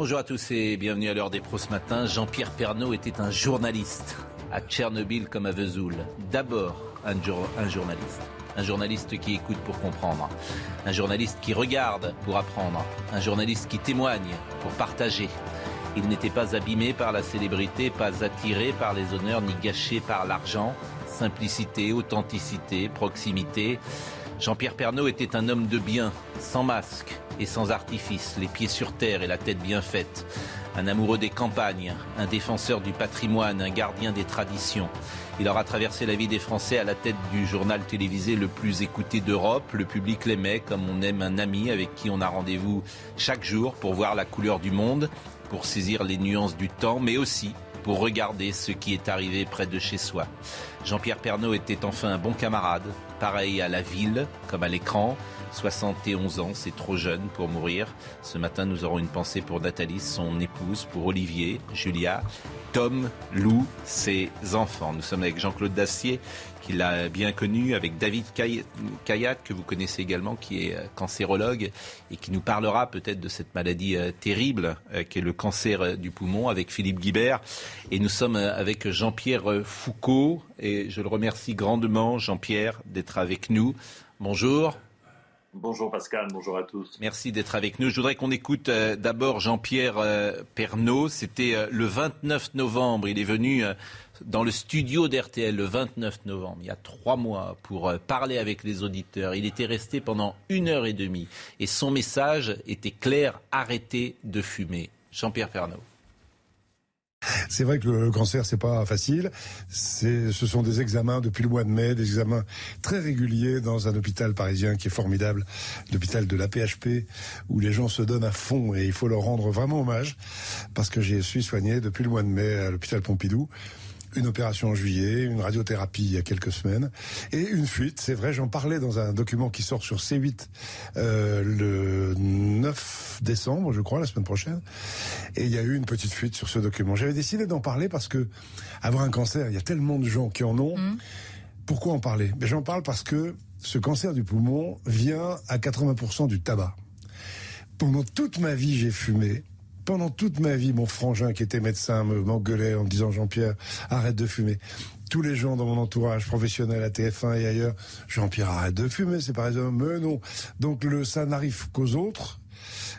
Bonjour à tous et bienvenue à l'heure des pros ce matin. Jean-Pierre Pernaud était un journaliste à Tchernobyl comme à Vesoul. D'abord un, un journaliste. Un journaliste qui écoute pour comprendre. Un journaliste qui regarde pour apprendre. Un journaliste qui témoigne pour partager. Il n'était pas abîmé par la célébrité, pas attiré par les honneurs, ni gâché par l'argent. Simplicité, authenticité, proximité. Jean-Pierre Pernaud était un homme de bien, sans masque et sans artifice, les pieds sur terre et la tête bien faite. Un amoureux des campagnes, un défenseur du patrimoine, un gardien des traditions. Il aura traversé la vie des Français à la tête du journal télévisé le plus écouté d'Europe. Le public l'aimait comme on aime un ami avec qui on a rendez-vous chaque jour pour voir la couleur du monde, pour saisir les nuances du temps, mais aussi pour regarder ce qui est arrivé près de chez soi. Jean-Pierre Pernaud était enfin un bon camarade, pareil à la ville comme à l'écran. 71 ans, c'est trop jeune pour mourir. Ce matin, nous aurons une pensée pour Nathalie, son épouse, pour Olivier, Julia, Tom, Lou, ses enfants. Nous sommes avec Jean-Claude Dacier, qui l'a bien connu, avec David Kay- Kayat, que vous connaissez également, qui est euh, cancérologue et qui nous parlera peut-être de cette maladie euh, terrible euh, qui est le cancer du poumon, avec Philippe Guibert. Et nous sommes avec Jean-Pierre Foucault, et je le remercie grandement, Jean-Pierre, d'être avec nous. Bonjour. Bonjour Pascal, bonjour à tous. Merci d'être avec nous. Je voudrais qu'on écoute euh, d'abord Jean-Pierre euh, Pernaud. C'était euh, le 29 novembre. Il est venu dans le studio d'RTL le 29 novembre, il y a trois mois, pour euh, parler avec les auditeurs. Il était resté pendant une heure et demie. Et son message était clair, arrêtez de fumer. Jean-Pierre Pernaud. C'est vrai que le cancer, c'est pas facile. Ce sont des examens depuis le mois de mai, des examens très réguliers dans un hôpital parisien qui est formidable, l'hôpital de la PHP, où les gens se donnent à fond et il faut leur rendre vraiment hommage parce que j'y suis soigné depuis le mois de mai à l'hôpital Pompidou. Une opération en juillet, une radiothérapie il y a quelques semaines et une fuite. C'est vrai, j'en parlais dans un document qui sort sur C8 euh, le 9 décembre, je crois, la semaine prochaine. Et il y a eu une petite fuite sur ce document. J'avais décidé d'en parler parce que avoir un cancer, il y a tellement de gens qui en ont. Pourquoi en parler? Ben, J'en parle parce que ce cancer du poumon vient à 80% du tabac. Pendant toute ma vie, j'ai fumé. Pendant toute ma vie, mon frangin qui était médecin me m'engueulait en me disant Jean-Pierre, arrête de fumer. Tous les gens dans mon entourage professionnel à TF1 et ailleurs, Jean-Pierre, arrête de fumer, c'est pas raison. Mais non. Donc le, ça n'arrive qu'aux autres.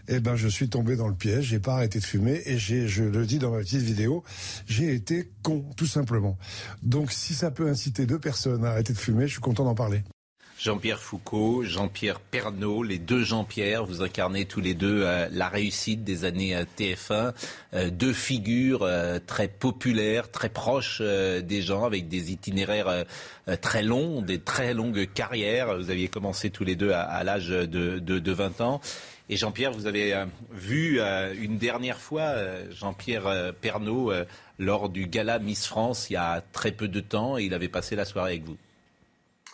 Eh ben, je suis tombé dans le piège, j'ai pas arrêté de fumer et j'ai, je le dis dans ma petite vidéo, j'ai été con, tout simplement. Donc, si ça peut inciter deux personnes à arrêter de fumer, je suis content d'en parler. Jean-Pierre Foucault, Jean-Pierre Pernaud, les deux Jean-Pierre, vous incarnez tous les deux euh, la réussite des années euh, TF1, euh, deux figures très populaires, très proches des gens, avec des itinéraires très longs, des très longues carrières. Vous aviez commencé tous les deux à, l'âge de, de, de 20 ans. Et Jean-Pierre, vous avez vu une dernière fois Jean-Pierre Pernaud lors du gala Miss France il y a très peu de temps et il avait passé la soirée avec vous.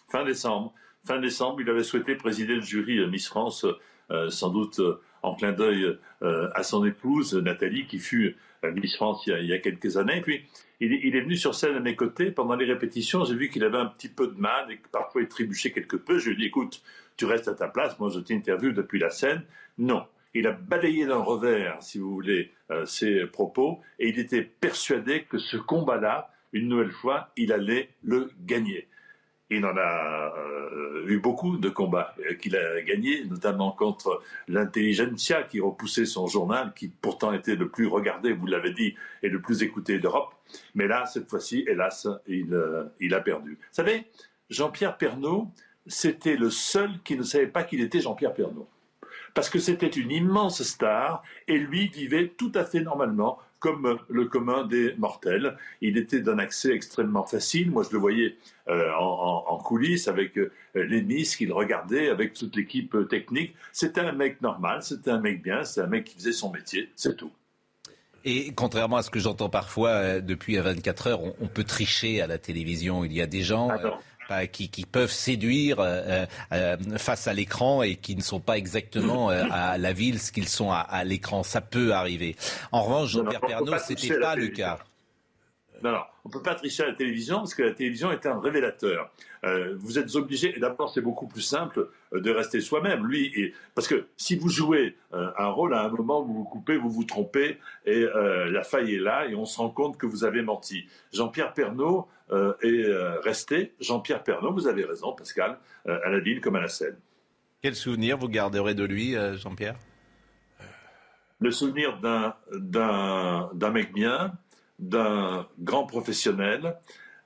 Fin décembre, fin décembre, il avait souhaité présider le jury euh, Miss France, euh, sans doute euh, en clin d'œil à son épouse Nathalie, qui fut Miss France il y, a, quelques années. Puis, il, est- venu sur scène à mes côtés pendant les répétitions. J'ai vu qu'il avait un petit peu de mal et que parfois il trébuchait quelque peu. Je lui ai dit, écoute, tu restes à ta place. Moi, je t'interviewe depuis la scène. Non. Il a balayé d'un revers, si vous voulez, ses propos, et il était persuadé que ce combat-là, une nouvelle fois, il allait le gagner. Il en a euh, eu beaucoup de combats euh, qu'il a gagnés, notamment contre l'intelligentsia qui repoussait son journal, qui pourtant était le plus regardé, vous l'avez dit, et le plus écouté d'Europe. Mais là, cette fois-ci, hélas, il, euh, il a perdu. Vous savez, Jean-Pierre Pernaud, c'était le seul qui ne savait pas qu'il était Jean-Pierre Pernaud. parce que c'était une immense star et lui vivait tout à fait normalement comme le commun des mortels. Il était d'un accès extrêmement facile. Moi, je le voyais euh, en, coulisses avec euh, les Nice qu'il regardait, avec toute l'équipe technique. C'était un mec normal, c'était un mec bien, c'était un mec qui faisait son métier, c'est tout. Et contrairement à ce que j'entends parfois euh, depuis 24 heures, on, peut tricher à la télévision. Il y a des gens qui, peuvent séduire euh, euh, face à l'écran et qui ne sont pas exactement euh, à la ville ce qu'ils sont à, l'écran. Ça peut arriver. En revanche, Jean-Pierre Pernaut, ce n'était pas le cas. Non, non, on ne peut pas tricher à la télévision parce que la télévision est un révélateur. Euh, vous êtes obligé, et d'abord c'est beaucoup plus simple euh, de rester soi-même. Lui, et, parce que si vous jouez euh, un rôle, à un moment vous vous coupez, vous vous trompez, et la faille est là, et on se rend compte que vous avez menti. Jean-Pierre Pernaud est resté Jean-Pierre Pernaud, vous avez raison Pascal, à la ville comme à la scène. Quel souvenir vous garderez de lui, Jean-Pierre? Le souvenir d'un mec bien, d'un grand professionnel,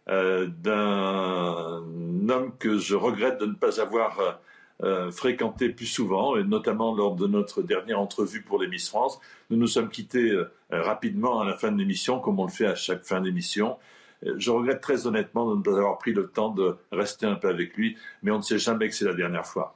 euh, d'un homme que je regrette de ne pas avoir euh, euh, fréquenté plus souvent, et notamment lors de notre dernière entrevue pour les Miss France. Nous nous sommes quittés rapidement à la fin de l'émission, comme on le fait à chaque fin d'émission. Je regrette très honnêtement de ne pas avoir pris le temps de rester un peu avec lui, mais on ne sait jamais que c'est la dernière fois.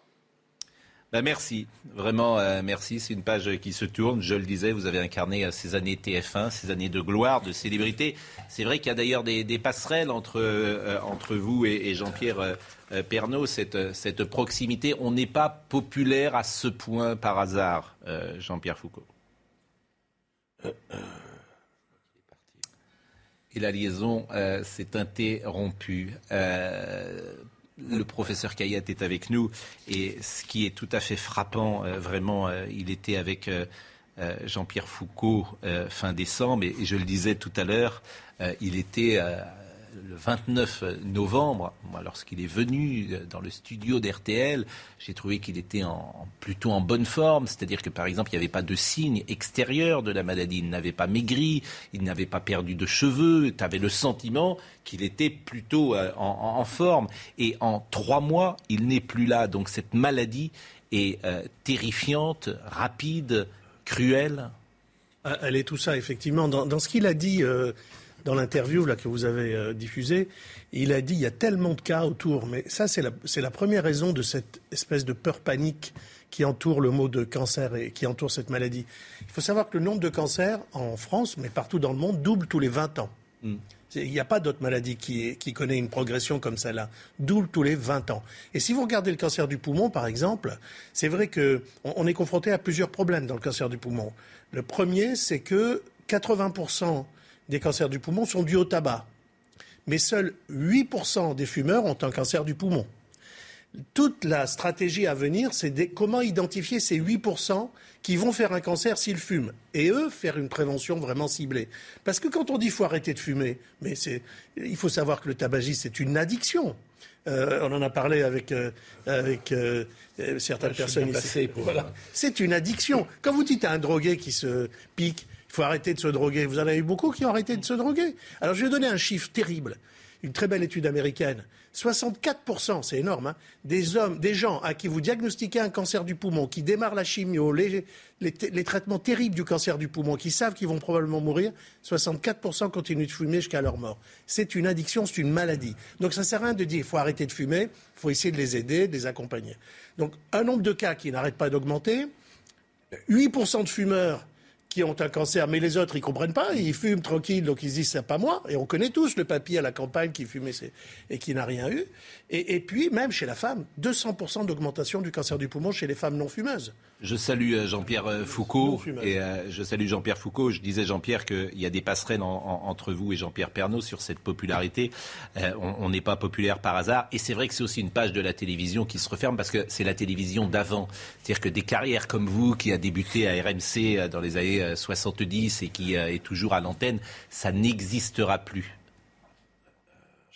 Bah, merci, vraiment euh, merci. C'est une page qui se tourne. Je le disais, vous avez incarné euh, ces années TF1, ces années de gloire, de célébrité. C'est vrai qu'il y a d'ailleurs des, passerelles entre, euh, entre vous et, Jean-Pierre Pernaud, cette, cette proximité. On n'est pas populaire à ce point par hasard, Jean-Pierre Foucault. Et la liaison s'est interrompue le professeur Kayat est avec nous et ce qui est tout à fait frappant, euh, vraiment, euh, il était avec euh, Jean-Pierre Foucault fin décembre et, je le disais tout à l'heure, il était le 29 novembre, lorsqu'il est venu dans le studio d'RTL, j'ai trouvé qu'il était plutôt en bonne forme. C'est-à-dire que, par exemple, il n'y avait pas de signe extérieur de la maladie. Il n'avait pas maigri, il n'avait pas perdu de cheveux. Tu avais le sentiment qu'il était plutôt euh, en, forme. Et en trois mois, il n'est plus là. Donc cette maladie est euh, terrifiante, rapide, cruelle. Ah, elle est tout ça, effectivement. Dans, ce qu'il a dit. Euh, dans l'interview là que vous avez euh, diffusée, il a dit il y a tellement de cas autour, mais ça c'est la, la première raison de cette espèce de peur panique qui entoure le mot de cancer et qui entoure cette maladie. Il faut savoir que le nombre de cancers en France, mais partout dans le monde, double tous les 20 ans. Hmm. Il n'y a pas d'autre maladie qui, qui, connaît une progression comme celle-là. Double tous les 20 ans. Et si vous regardez le cancer du poumon, par exemple, c'est vrai qu'on on est confronté à plusieurs problèmes dans le cancer du poumon. Le premier, c'est que 80% des cancers du poumon sont dus au tabac. Mais seuls 8% des fumeurs ont un cancer du poumon. Toute la stratégie à venir, c'est comment identifier ces 8% qui vont faire un cancer s'ils fument. Et eux, faire une prévention vraiment ciblée. Parce que quand on dit faut arrêter de fumer, mais il faut savoir que le tabagisme, c'est une addiction. Euh, on en a parlé avec, euh, avec euh, certaines personnes ici. C'est une addiction. Quand vous dites à un drogué qui se pique, faut arrêter de se droguer. Vous en avez eu beaucoup qui ont arrêté de se droguer. Alors je vais donner un chiffre terrible. Une très belle étude américaine. 64%, c'est énorme, hein, des hommes, des gens à qui vous diagnostiquez un cancer du poumon, qui démarrent la chimio, les, traitements terribles du cancer du poumon, qui savent qu'ils vont probablement mourir, 64% continuent de fumer jusqu'à leur mort. C'est une addiction, c'est une maladie. Donc ça ne sert à rien de dire qu'il faut arrêter de fumer, il faut essayer de les aider, de les accompagner. Donc un nombre de cas qui n'arrête pas d'augmenter, 8% de fumeurs qui ont un cancer, mais les autres, ils comprennent pas, ils fument tranquille, donc ils se disent c'est pas moi. Et on connaît tous le papy à la campagne qui fumait et qui n'a rien eu. Et, puis, même chez la femme, 200% d'augmentation du cancer du poumon chez les femmes non fumeuses. Je salue euh, Jean-Pierre euh, Foucault. Et euh, je salue Jean-Pierre Foucault. Je disais, Jean-Pierre, qu'il y a des passerelles entre vous et Jean-Pierre Pernaud sur cette popularité. on n'est pas populaire par hasard. Et c'est vrai que c'est aussi une page de la télévision qui se referme parce que c'est la télévision d'avant. C'est-à-dire que des carrières comme vous, qui a débuté à RMC dans les années 70 et qui est toujours à l'antenne, ça n'existera plus.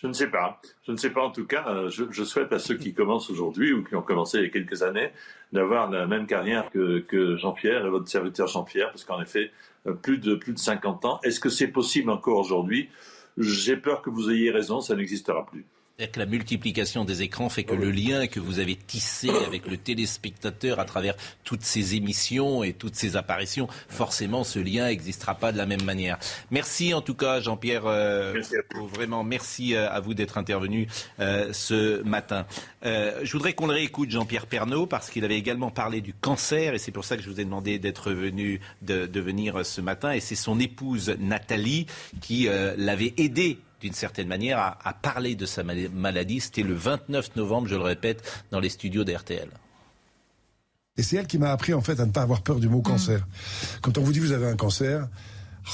Je ne sais pas. Je ne sais pas en tout cas. Euh, je, souhaite à ceux qui commencent aujourd'hui ou qui ont commencé il y a quelques années d'avoir la même carrière que, Jean-Pierre et votre serviteur Jean-Pierre, parce qu'en effet, euh, plus de, plus de 50 ans. Est-ce que c'est possible encore aujourd'hui? J'ai peur que vous ayez raison, ça n'existera plus. Que la multiplication des écrans fait que le lien que vous avez tissé avec le téléspectateur à travers toutes ces émissions et toutes ces apparitions, forcément ce lien n'existera pas de la même manière. Merci en tout cas Jean-Pierre. Euh, vraiment merci euh, à vous d'être intervenu euh, ce matin. je voudrais qu'on le réécoute Jean-Pierre Pernaud parce qu'il avait également parlé du cancer et c'est pour ça que je vous ai demandé d'être venu de, de, venir ce matin et c'est son épouse Nathalie qui l'avait aidé d'une certaine manière, à, parler de sa maladie. C'était le 29 novembre, je le répète, dans les studios d'RTL. Et c'est elle qui m'a appris en fait à ne pas avoir peur du mot cancer. Quand on vous dit vous avez un cancer,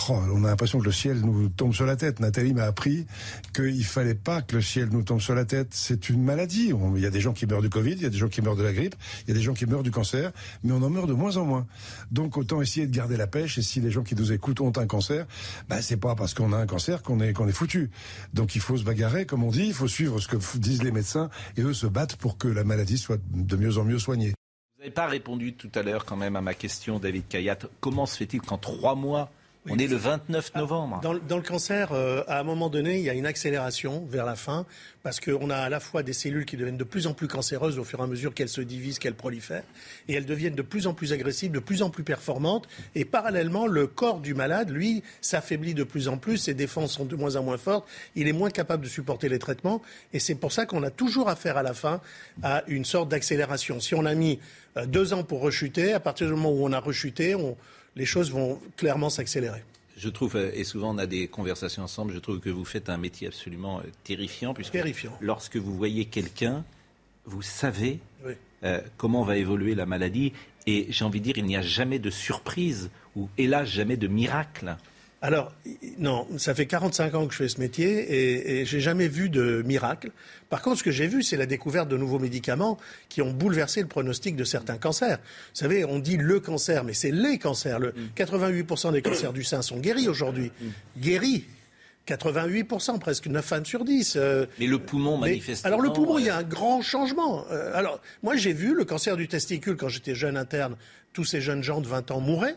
Oh, on a l'impression que le ciel nous tombe sur la tête. Nathalie m'a appris qu'il fallait pas que le ciel nous tombe sur la tête. C'est une maladie. Il y a des gens qui meurent du Covid, il y a des gens qui meurent de la grippe, il y a des gens qui meurent du cancer, mais on en meurt de moins en moins. Donc autant essayer de garder la pêche. Et si les gens qui nous écoutent ont un cancer, bah c'est pas parce qu'on a un cancer qu'on est qu'on est foutu. Donc il faut se bagarrer, comme on dit. Il faut suivre ce que disent les médecins et eux se battent pour que la maladie soit de mieux en mieux soignée. Vous n'avez pas répondu tout à l'heure quand même à ma question, David Kayat. Comment se fait-il qu'en trois mois on est le 29 novembre. Dans, le cancer, euh, à un moment donné, il y a une accélération vers la fin, parce qu'on a à la fois des cellules qui deviennent de plus en plus cancéreuses au fur et à mesure qu'elles se divisent, qu'elles prolifèrent, et elles deviennent de plus en plus agressives, de plus en plus performantes, et parallèlement, le corps du malade, lui, s'affaiblit de plus en plus, ses défenses sont de moins en moins fortes, il est moins capable de supporter les traitements, et c'est pour ça qu'on a toujours affaire à la fin à une sorte d'accélération. Si on a mis euh, deux ans pour rechuter, à partir du moment où on a rechuté, on les choses vont clairement s'accélérer. Je trouve, euh, et souvent on a des conversations ensemble, je trouve que vous faites un métier absolument euh, terrifiant, puisque terrifiant. lorsque vous voyez quelqu'un, vous savez euh, comment va évoluer la maladie, et j'ai envie de dire, il n'y a jamais de surprise, ou hélas, jamais de miracle. Alors, non, ça fait 45 ans que je fais ce métier et, et j'ai jamais vu de miracle. Par contre, ce que j'ai vu, c'est la découverte de nouveaux médicaments qui ont bouleversé le pronostic de certains cancers. Vous savez, on dit le cancer, mais c'est les cancers. Le 88% des cancers du sein sont guéris aujourd'hui. Guéris. 88%, presque 9 femmes sur 10. Euh, mais le poumon, manifestement... Alors le poumon, il y a un grand changement. Euh, alors, moi, j'ai vu le cancer du testicule quand j'étais jeune interne. Tous ces jeunes gens de 20 ans mouraient.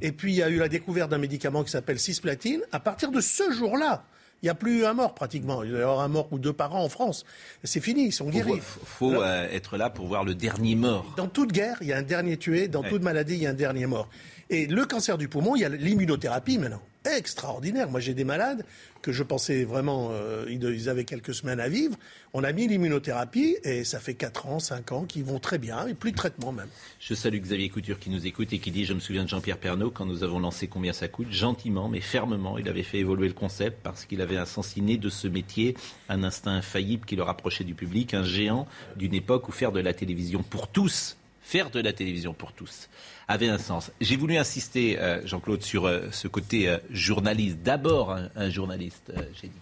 Et puis, il y a eu la découverte d'un médicament qui s'appelle cisplatine. À partir de ce jour-là, il n'y a plus un mort pratiquement. Il y avoir un mort ou deux par an en France. C'est fini, ils sont guéris. Il faut, euh, être là pour voir le dernier mort. Dans toute guerre, il y a un dernier tué. Dans toute maladie, il y a un dernier mort. Et le cancer du poumon, il y a l'immunothérapie maintenant. Extraordinaire. Moi, j'ai des malades que je pensais vraiment, euh, ils avaient quelques semaines à vivre. On a mis l'immunothérapie et ça fait 4 ans, 5 ans qu'ils vont très bien et plus de traitement même. Je salue Xavier Couture qui nous écoute et qui dit, je me souviens de Jean-Pierre Pernaud quand nous avons lancé Combien ça coûte, gentiment mais fermement, il avait fait évoluer le concept parce qu'il avait inné de ce métier, un instinct infaillible qui le rapprochait du public, un géant d'une époque où faire de la télévision pour tous, faire de la télévision pour tous avait un sens. J'ai voulu insister, euh, Jean-Claude, sur euh, ce côté euh, journaliste. D'abord, un, journaliste,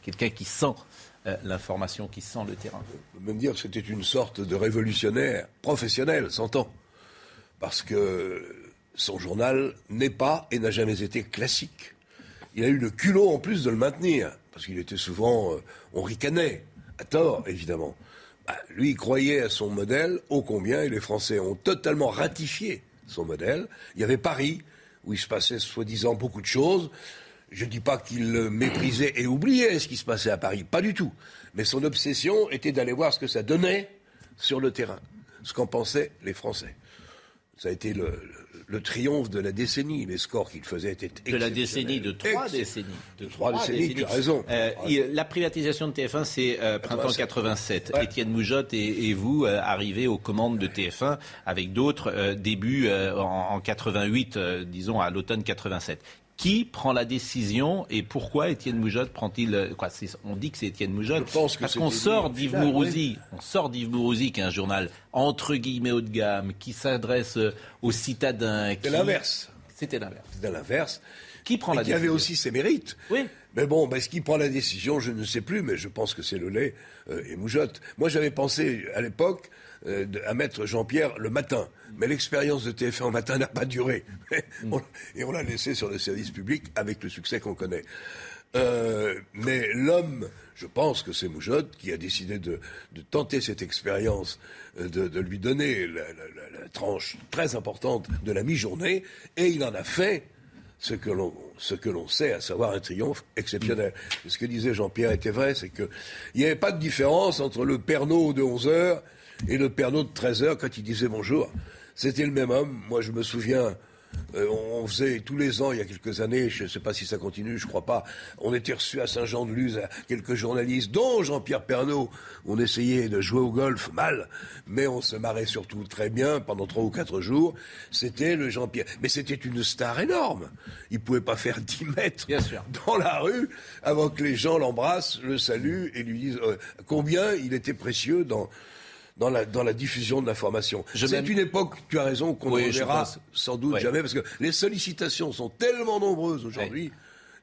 quelqu'un qui sent l'information, qui sent le terrain. On peut même dire que c'était une sorte de révolutionnaire professionnel, s'entend. Parce que son journal n'est pas et n'a jamais été classique. Il a eu le culot en plus de le maintenir, parce qu'il était souvent, on ricanait, à tort évidemment. Bah, lui, il croyait à son modèle, ô combien, et les Français ont totalement ratifié son modèle. Il y avait Paris, où il se passait soi-disant beaucoup de choses. Je ne dis pas qu'il méprisait et oubliait ce qui se passait à Paris, pas du tout. Mais son obsession était d'aller voir ce que ça donnait sur le terrain, ce qu'en pensaient les Français. Ça a été le, le triomphe de la décennie. Les scores qu'il faisait étaient De la décennie, de trois décennies. De trois, décennies, tu as raison. Euh, la privatisation de TF1, c'est euh, printemps 87. Étienne Moujotte et, vous euh, arrivez aux commandes de TF1 avec d'autres début en, en, 88, disons à l'automne 87. Qui prend la décision et pourquoi Étienne Moujotte prend-il quoi On dit que c'est Étienne Moujotte parce qu'on sort d'Yves Mourouzi, on sort d'Yves Mourouzi qui est un journal entre guillemets haut de gamme qui s'adresse aux citadins. C'était l'inverse. C'était l'inverse. C'était l'inverse. Qui prend la décision Qui avait aussi ses mérites. Oui. Mais bon, ben, ce qui prend la décision, je ne sais plus, mais je pense que c'est le lait euh, et Moujotte. Moi, j'avais pensé à l'époque euh, à mettre Jean-Pierre le matin. Mais l'expérience de TF1 au matin n'a pas duré. et on l'a laissé sur le service public avec le succès qu'on connaît. Euh, mais l'homme, je pense que c'est Moujotte qui a décidé de, tenter cette expérience, euh, de, lui donner la, tranche très importante de la mi-journée, et il en a fait ce que l'on ce que l'on sait, à savoir un triomphe exceptionnel. Ce que disait Jean-Pierre était vrai, c'est qu'il n'y avait pas de différence entre le Pernod de 11 heures et le Pernod de 13 heures quand il disait bonjour. C'était le même homme. Moi, je me souviens euh, on faisait tous les ans, il y a quelques années, je ne sais pas si ça continue, je crois pas, on était reçu à Saint-Jean-de-Luz à quelques journalistes, dont Jean-Pierre Pernaud. On essayait de jouer au golf mal, mais on se marrait surtout très bien pendant trois ou quatre jours. C'était le Jean-Pierre. Mais c'était une star énorme. Il ne pouvait pas faire dix mètres dans la rue avant que les gens l'embrassent, le saluent et lui disent euh, combien il était précieux dans dans la, dans la diffusion de l'information. C'est une époque, tu as raison, qu'on ne verra sans doute jamais, parce que les sollicitations sont tellement nombreuses aujourd'hui.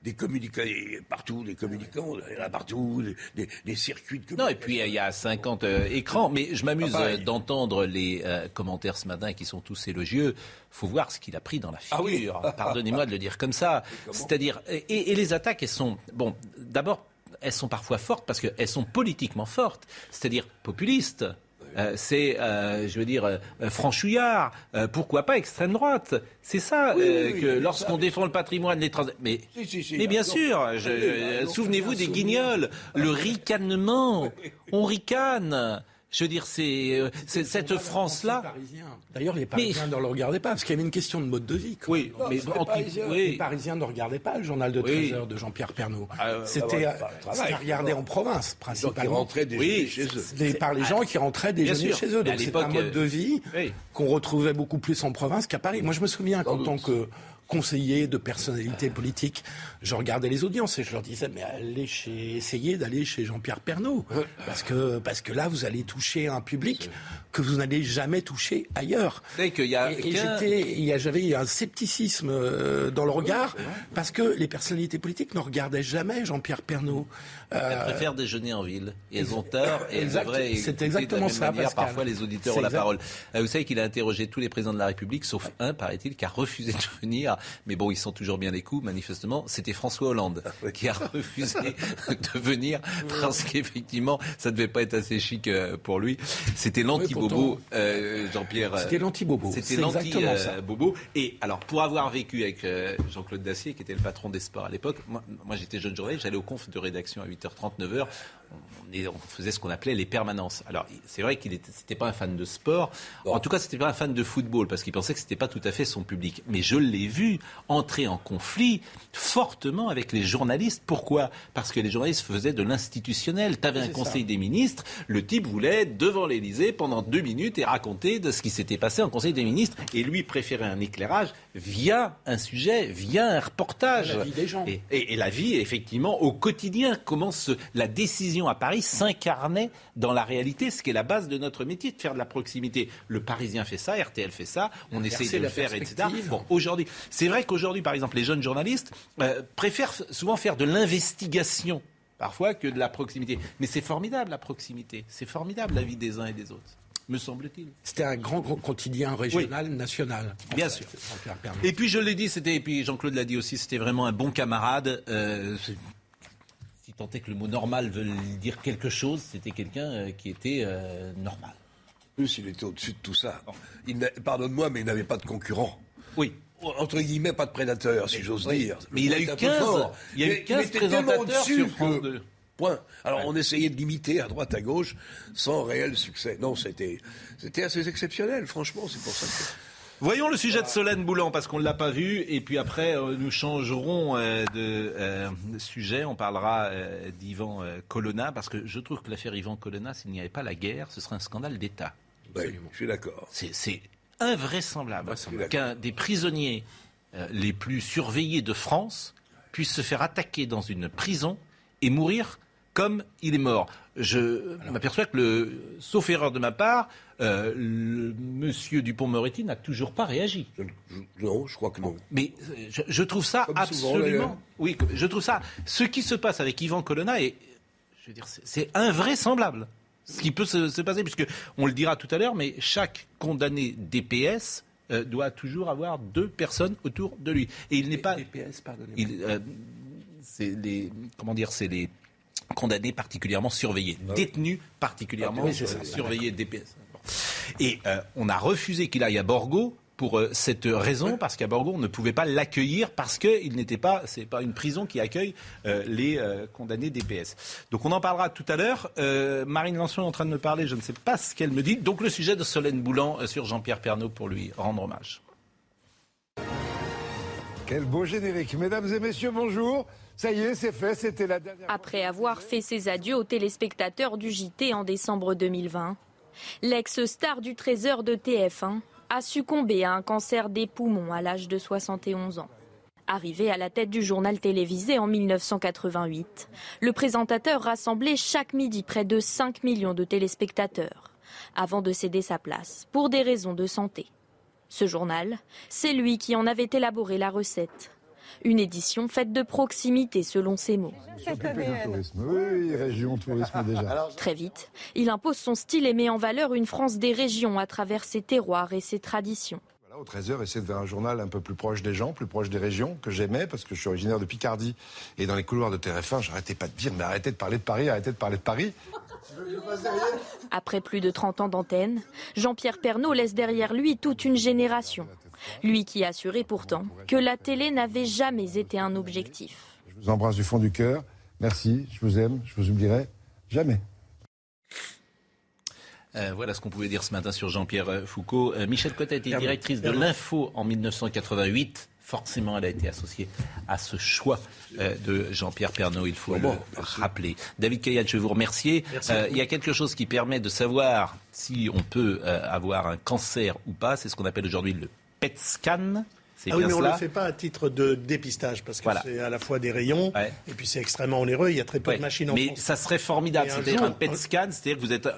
Des communicants, partout, des communicants, il y en a partout, des, circuits de communication. Non, et puis il y a 50 euh, écrans. Mais je m'amuse ah, d'entendre les euh, commentaires ce matin qui sont tous élogieux. faut voir ce qu'il a pris dans la ah figure. Pardonnez-moi de le dire comme ça. C'est-à-dire, et, et les attaques, elles sont. Bon, d'abord, elles sont parfois fortes parce qu'elles sont politiquement fortes, c'est-à-dire populistes. Euh, c'est, euh, je veux dire, euh, franchouillard, pourquoi pas extrême droite? C'est ça que lorsqu'on défend le patrimoine, les trans... Mais, mais bien sûr, souvenez-vous des guignols, le ricanement, on ricane. Je veux dire, c'est euh, cette France-là. D'ailleurs, les Parisiens ne le regardaient pas, parce qu'il y avait une question de mode de vie. Oui, mais les Parisiens, les Parisiens ne regardaient pas le journal de 13 heures de Jean-Pierre Pernaud. Ah, c'était regardé en province, principalement. Déjeuner chez eux. par les gens qui rentraient déjeuner chez eux. Donc c'est un mode de vie qu'on retrouvait beaucoup plus en province qu'à Paris. Moi, je me souviens qu'en tant que conseillers, de personnalités politiques, je regardais les audiences et je leur disais mais allez chez, essayez d'aller chez Jean-Pierre Pernaud parce que parce que là vous allez toucher un public que vous n'allez jamais toucher ailleurs. Et, y a et j'avais un scepticisme euh, dans le regard parce que les personnalités politiques ne regardaient jamais Jean-Pierre Pernaud. Elles euh, préfèrent déjeuner en ville. Et elles ont tort. Et C'est exactement ça. Manière, parfois, les auditeurs ont la parole. Euh, vous savez qu'il a interrogé tous les présidents de la République, sauf un, paraît-il, qui a refusé de venir. Mais bon, ils sont toujours bien les coups, manifestement. C'était François Hollande ah qui a refusé de venir parce qu'effectivement, ça ne devait pas être assez chic euh, pour lui. C'était l'anti-bobo, Jean-Pierre. C'était l'anti-bobo. C'était l'anti-bobo. Et alors, pour avoir vécu avec Jean-Claude Dacier, qui était le patron des sports à l'époque, moi, moi j'étais jeune journaliste, j'allais au conf de rédaction à 8 8h30, 9h, on, faisait ce qu'on appelait les permanences. Alors, c'est vrai qu'il n'était pas un fan de sport. En tout cas, c'était pas un fan de football parce qu'il pensait que c'était pas tout à fait son public. Mais je l'ai vu entrer en conflit fortement avec les journalistes. Pourquoi? Parce que les journalistes faisaient de l'institutionnel. Tu avais un conseil des ministres. Le type voulait devant l'Élysée pendant deux minutes et raconter de ce qui s'était passé en conseil des ministres. Et lui préférait un éclairage via un sujet, via un reportage. La vie des gens. Et, la vie, effectivement, au quotidien. Comment la décision à Paris s'incarnait dans la réalité, ce qui est la base de notre métier, de faire de la proximité. Le Parisien fait ça, RTL fait ça, on essaie de le faire, etc. Bon, aujourd'hui, c'est vrai qu'aujourd'hui, par exemple, les jeunes journalistes euh, préfèrent souvent faire de l'investigation parfois que de la proximité. Mais c'est formidable la proximité, c'est formidable la vie des uns et des autres me semble-t-il. C'était un grand, quotidien régional, national. Bien sûr. Et puis je l'ai dit, c'était, et puis Jean-Claude l'a dit aussi, c'était vraiment un bon camarade. Euh, tant est que le mot normal veut dire quelque chose, c'était quelqu'un euh, qui était euh, normal. En plus, il était au-dessus de tout ça. Pardonne-moi, mais il n'avait pas de concurrent. Oui entre guillemets, pas de prédateur, si j'ose dire. Mais il a eu 15, il a eu 15 présentateurs sur France 2. Point. Alors on essayait de l'imiter à droite à gauche sans réel succès. Non, c'était c'était assez exceptionnel, franchement, c'est pour ça que Voyons le sujet de Solène Boulan parce qu'on ne l'a pas vu et puis après euh, nous changerons euh, euh, de sujet. On parlera d'Ivan Colonna parce que je trouve que l'affaire Ivan Colonna, s'il n'y avait pas la guerre, ce serait un scandale d'État. Oui, je suis d'accord. C'est invraisemblable qu'un des prisonniers les plus surveillés de France puisse se faire attaquer dans une prison et mourir comme il est mort. Je m'aperçois que, le, sauf erreur de ma part, euh, le monsieur Dupont-Moretti n'a toujours pas réagi. non, je crois que non. Mais euh, je, trouve ça absolument. oui, je trouve ça. Ce qui se passe avec Yvan Colonna est, je veux dire, c'est invraisemblable. Ce qui peut se, passer, puisque on le dira tout à l'heure, mais chaque condamné DPS euh, doit toujours avoir deux personnes autour de lui. Et il n'est pas. DPS, pardonnez-moi. c'est les, comment dire, c'est les condamnés particulièrement surveillés, ah détenus particulièrement ah, surveillés DPS. Et euh, on a refusé qu'il aille à Borgo pour cette raison, parce qu'à Borgo, on ne pouvait pas l'accueillir parce qu'il n'était pas, c'est pas une prison qui accueille les condamnés DPS. Donc on en parlera tout à l'heure. Marine Lançon est en train de me parler, je ne sais pas ce qu'elle me dit. Donc le sujet de Solène Boulan sur Jean-Pierre Pernaud pour lui rendre hommage. Quel beau générique. Mesdames et messieurs, bonjour. Ça y est, c'est fait, c'était la dernière. Après avoir fait ses adieux aux téléspectateurs du JT en décembre 2020, l'ex-star du trésor de TF1 a succombé à un cancer des poumons à l'âge de 71 ans. Arrivé à la tête du journal télévisé en 1988, le présentateur rassemblait chaque midi près de 5 millions de téléspectateurs avant de céder sa place pour des raisons de santé. Ce journal, c'est lui qui en avait élaboré la recette. Une édition faite de proximité selon ses mots. Oui, région tourisme déjà. Très vite, il impose son style et met en valeur une France des régions à travers ses terroirs et ses traditions. Au 13h, essayer de faire un journal un peu plus proche des gens, plus proche des régions, que j'aimais, parce que je suis originaire de Picardie. Et dans les couloirs de TF1, j'arrêtais pas de dire, mais arrêtez de parler de Paris, arrêtez de parler de Paris. Après plus de 30 ans d'antenne, Jean-Pierre Pernaud laisse derrière lui toute une génération. Lui qui assurait pourtant que la télé n'avait jamais été un objectif. Je vous embrasse du fond du cœur. Merci, je vous aime, je vous oublierai jamais. Euh, voilà ce qu'on pouvait dire ce matin sur Jean-Pierre euh, Foucault. Euh, Michel Cotet est directrice de l'Info en 1988 forcément, elle a été associée à ce choix euh, de Jean-Pierre Pernaud, il faut le rappeler. David Kayat, je vais vous remercier. Euh, il y a quelque chose qui permet de savoir si on peut euh, avoir un cancer ou pas, c'est ce qu'on appelle aujourd'hui le PET scan. Ah oui, mais on ne le fait pas à titre de dépistage, parce que c'est à la fois des rayons, et puis c'est extrêmement onéreux, il y a très peu de machines en Mais ça serait formidable, c'est-à-dire un PET scan, c'est-à-dire que vous êtes,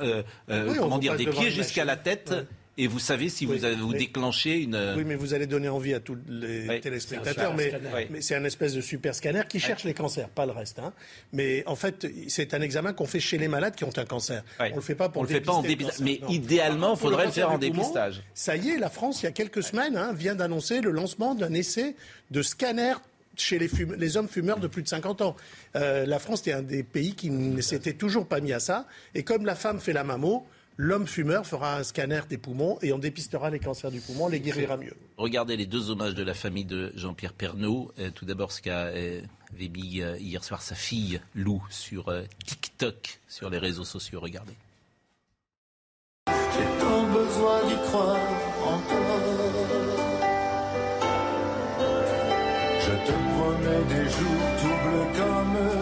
comment dire, des pieds jusqu'à la tête, et vous savez si vous, avez, vous déclenchez une. Oui, mais vous allez donner envie à tous les téléspectateurs. Mais, mais c'est un espèce de super scanner qui cherche les cancers, pas le reste. Hein. Mais en fait, c'est un examen qu'on fait chez les malades qui ont un cancer. On le fait pas pour On le, fait pas en dépistage. Mais idéalement, il faudrait le faire en dépistage. Ça y est, la France, il y a quelques semaines, hein, vient d'annoncer le lancement d'un essai de scanner chez les, les, hommes fumeurs de plus de 50 ans. Euh, la France est un des pays qui ne s'était toujours pas mis à ça. Et comme la femme fait la mammo, l'homme fumeur fera un scanner des poumons et on dépistera les cancers du poumon, les guérira mieux. Regardez les deux hommages de la famille de Jean-Pierre Pernaud. Euh, tout d'abord, ce qu'a euh, mis euh, hier soir sa fille Lou sur TikTok, sur les réseaux sociaux. Regardez. J'ai tant besoin d'y croire encore. Je te promets des jours tout comme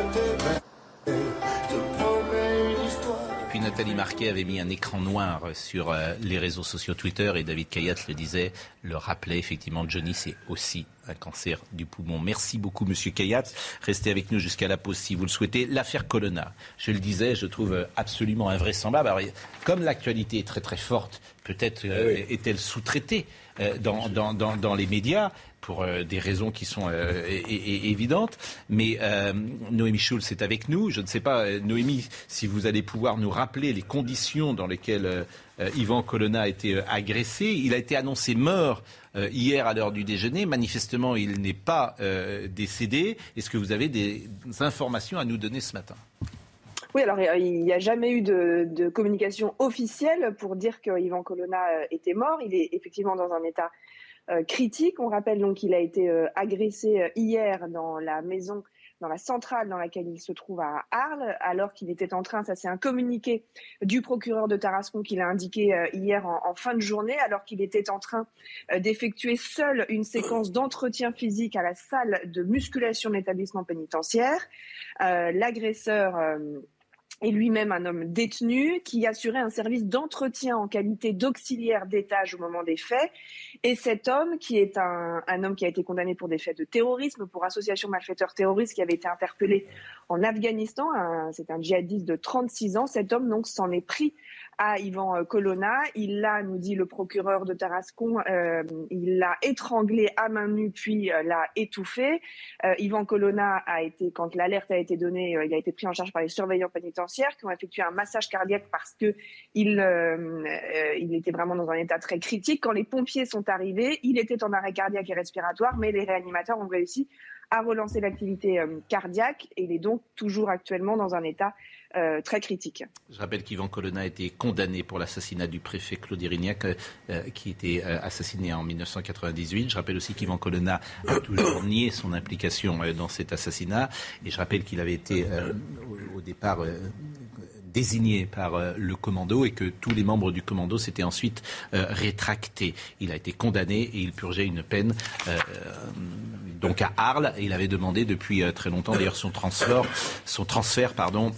Nathalie Marquet avait mis un écran noir sur euh, les réseaux sociaux Twitter et David Kayat le disait, le rappelait effectivement, Johnny c'est aussi un cancer du poumon. Merci beaucoup Monsieur Kayat. Restez avec nous jusqu'à la pause si vous le souhaitez. L'affaire Colonna, je le disais, je trouve absolument invraisemblable. Alors, comme l'actualité est très très forte, peut-être euh, eh est-elle sous-traitée euh, dans, dans, dans, dans, les médias pour euh, des raisons qui sont euh, évidentes. Mais euh, Noémie Schulz est avec nous. Je ne sais pas, Noémie, si vous allez pouvoir nous rappeler les conditions dans lesquelles Yvan Colonna a été agressé. Il a été annoncé mort hier à l'heure du déjeuner. Manifestement, il n'est pas décédé. Est-ce que vous avez des informations à nous donner ce matin? Oui, alors il n'y a jamais eu de, communication officielle pour dire que Yvan Colonna était mort. Il est effectivement dans un état critique. On rappelle donc qu'il a été euh, agressé euh, hier dans la maison dans la centrale dans laquelle il se trouve à Arles, alors qu'il était en train, ça c'est un communiqué du procureur de Tarascon qu'il a indiqué hier en, fin de journée, alors qu'il était en train d'effectuer seul une séquence d'entretien physique à la salle de musculation de l'établissement pénitentiaire. L'agresseur est lui-même un homme détenu qui assurait un service d'entretien en qualité d'auxiliaire d'étage au moment des faits. Et cet homme, qui est un, homme qui a été condamné pour des faits de terrorisme, pour association malfaiteur terroriste, qui avait été interpellé en Afghanistan, c'est un djihadiste de 36 ans, cet homme donc s'en est pris à Ivan euh, Colonna. Il l'a, nous dit le procureur de Tarascon, euh, il l'a étranglé à main nue puis euh, l'a étouffé. Euh, Ivan Colonna a été, quand l'alerte a été donnée, il a été pris en charge par les surveillants pénitentiaires qui ont effectué un massage cardiaque parce que il, il était vraiment dans un état très critique. Quand les pompiers sont arrivés, il était en arrêt cardiaque et respiratoire, mais les réanimateurs ont réussi à relancer l'activité cardiaque et il est donc toujours actuellement dans un état euh, très critique. Je rappelle qu'Ivan Colonna a été condamné pour l'assassinat du préfet Claude Irignac, euh, qui était assassiné en 1998. Je rappelle aussi qu'Ivan Colonna a toujours nié son implication dans cet assassinat. Et je rappelle qu'il avait été au départ désigné par euh, le commando et que tous les membres du commando s'étaient ensuite euh, rétractés. Il a été condamné et il purgeait une peine euh, donc à Arles et il avait demandé depuis très longtemps d'ailleurs son transfert, son transfert pardon,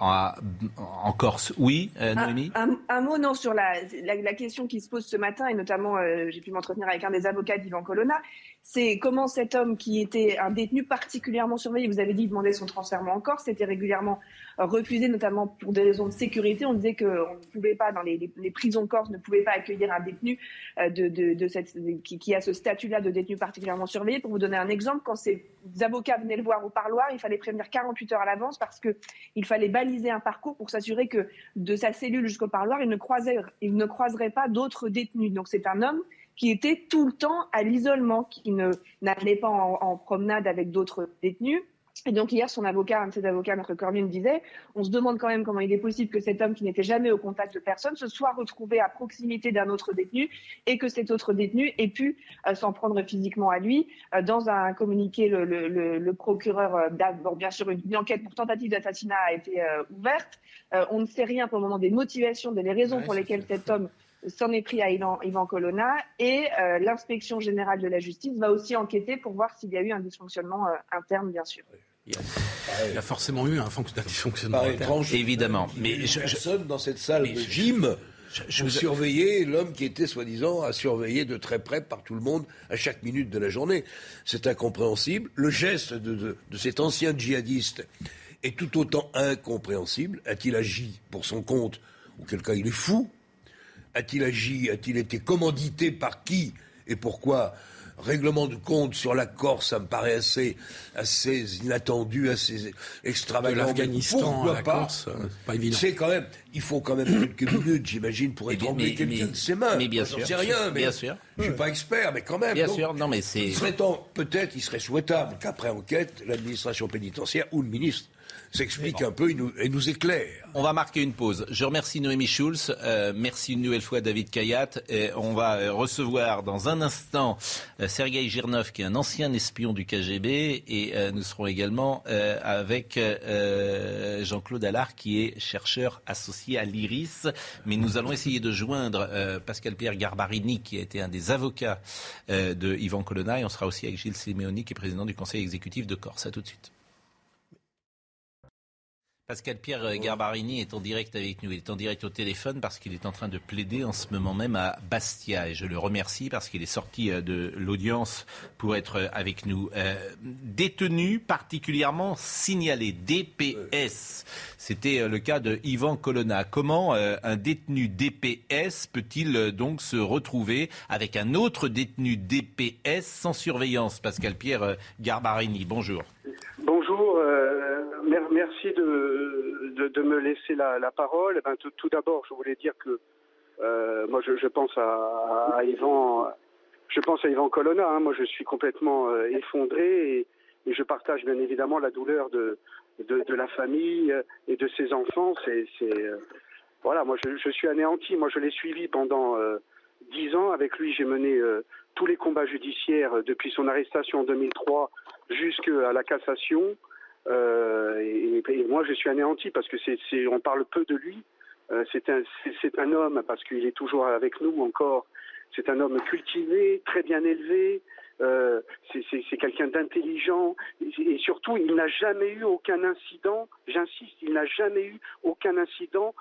en, en, Corse. Oui, Noémie? un, mot non sur la, la, question qui se pose ce matin et notamment j'ai pu m'entretenir avec un des avocats d'Ivan Colonna c'est comment cet homme qui était un détenu particulièrement surveillé, vous avez dit demander son transfert en Corse, c'était régulièrement refusé, notamment pour des raisons de sécurité. On disait qu'on ne pouvait pas, dans les, prisons corse, ne pouvait pas accueillir un détenu euh, de, qui, a ce statut-là de détenu particulièrement surveillé. Pour vous donner un exemple, quand ces avocats venaient le voir au parloir, il fallait prévenir 48 heures à l'avance parce qu'il fallait baliser un parcours pour s'assurer que de sa cellule jusqu'au parloir, il ne croiserait pas d'autres détenus. Donc c'est un homme qui était tout le temps à l'isolement, qui n'allait pas en, promenade avec d'autres détenus. Et donc hier, son avocat, un de ses avocats, Maître Cormier, me disait, on se demande quand même comment il est possible que cet homme qui n'était jamais au contact de personne se soit retrouvé à proximité d'un autre détenu et que cet autre détenu ait pu euh, s'en prendre physiquement à lui. Euh, dans un communiqué, le, le, le, procureur, euh, bon, bien sûr, une, enquête pour tentative d'assassinat a été ouverte. on ne sait rien pour le moment des motivations, des raisons pour lesquelles cet homme s'en est pris à Ivan, Colonna et euh, l'inspection générale de la justice va aussi enquêter pour voir s'il y a eu un dysfonctionnement euh, interne, bien sûr. Il y, a, forcément eu un, dysfonctionnement interne. Évidemment. Mais je, personne dans cette salle de gym je, surveiller l'homme qui était soi-disant à surveiller de très près par tout le monde à chaque minute de la journée. C'est incompréhensible. Le geste de, de cet ancien djihadiste est tout autant incompréhensible. A-t-il agi pour son compte? Auquel cas il est fou a-t-il agi A-t-il été commandité par qui et pourquoi Règlement de compte sur la Corse, ça me paraît assez, assez inattendu, assez extravagant. L'Afghanistan, la pas Corse, euh, pas évident. C'est quand même, il faut quand même quelques minutes, j'imagine, pour étrangler quelqu'un de ses mains. Mais bien sûr. Je sais rien, mais bien sûr. Je suis pas expert, mais quand même. Bien sûr, non mais c'est. serait peut-être, il serait souhaitable qu'après enquête, l'administration pénitentiaire ou le ministre s'explique un peu et nous, et nous, éclaire. On va marquer une pause. Je remercie Noémie Schulz. Euh, merci une nouvelle fois David Kayat. Et on va euh, recevoir dans un instant euh, Sergei Girnov, qui est un ancien espion du KGB. Et nous serons également avec Jean-Claude Allard, qui est chercheur associé à l'IRIS. Mais nous allons essayer de joindre Pascal-Pierre Garbarini, qui a été un des avocats de Yvan Colonna. Et on sera aussi avec Gilles Simeoni, qui est président du conseil exécutif de Corse. À tout de suite. Pascal Pierre Garbarini est en direct avec nous. Il est en direct au téléphone parce qu'il est en train de plaider en ce moment même à Bastia. Et je le remercie parce qu'il est sorti euh, de l'audience pour être euh, avec nous. Euh, détenu particulièrement signalé, DPS. C'était le cas de Yvan Colonna. Comment un détenu DPS peut-il donc se retrouver avec un autre détenu DPS sans surveillance? Pascal Pierre Garbarini, bonjour. Bonjour merci de, me laisser la, parole. Eh ben, tout, d'abord, je voulais dire que euh, moi, je, pense à, à, Yvan, Colonna. Hein. Moi, je suis complètement euh, effondré et, je partage bien évidemment la douleur de, la famille et de ses enfants. Euh, voilà, moi, je, je, suis anéanti. Moi, je l'ai suivi pendant dix ans. Avec lui, j'ai mené tous les combats judiciaires depuis son arrestation en 2003 jusqu'à la cassation. Euh, et, moi, je suis anéanti parce que c'est, on parle peu de lui. Euh, c'est un, un homme parce qu'il est toujours avec nous encore. C'est un homme cultivé, très bien élevé. Euh, c'est, quelqu'un d'intelligent et, surtout, il n'a jamais eu aucun incident. J'insiste, il n'a jamais eu aucun incident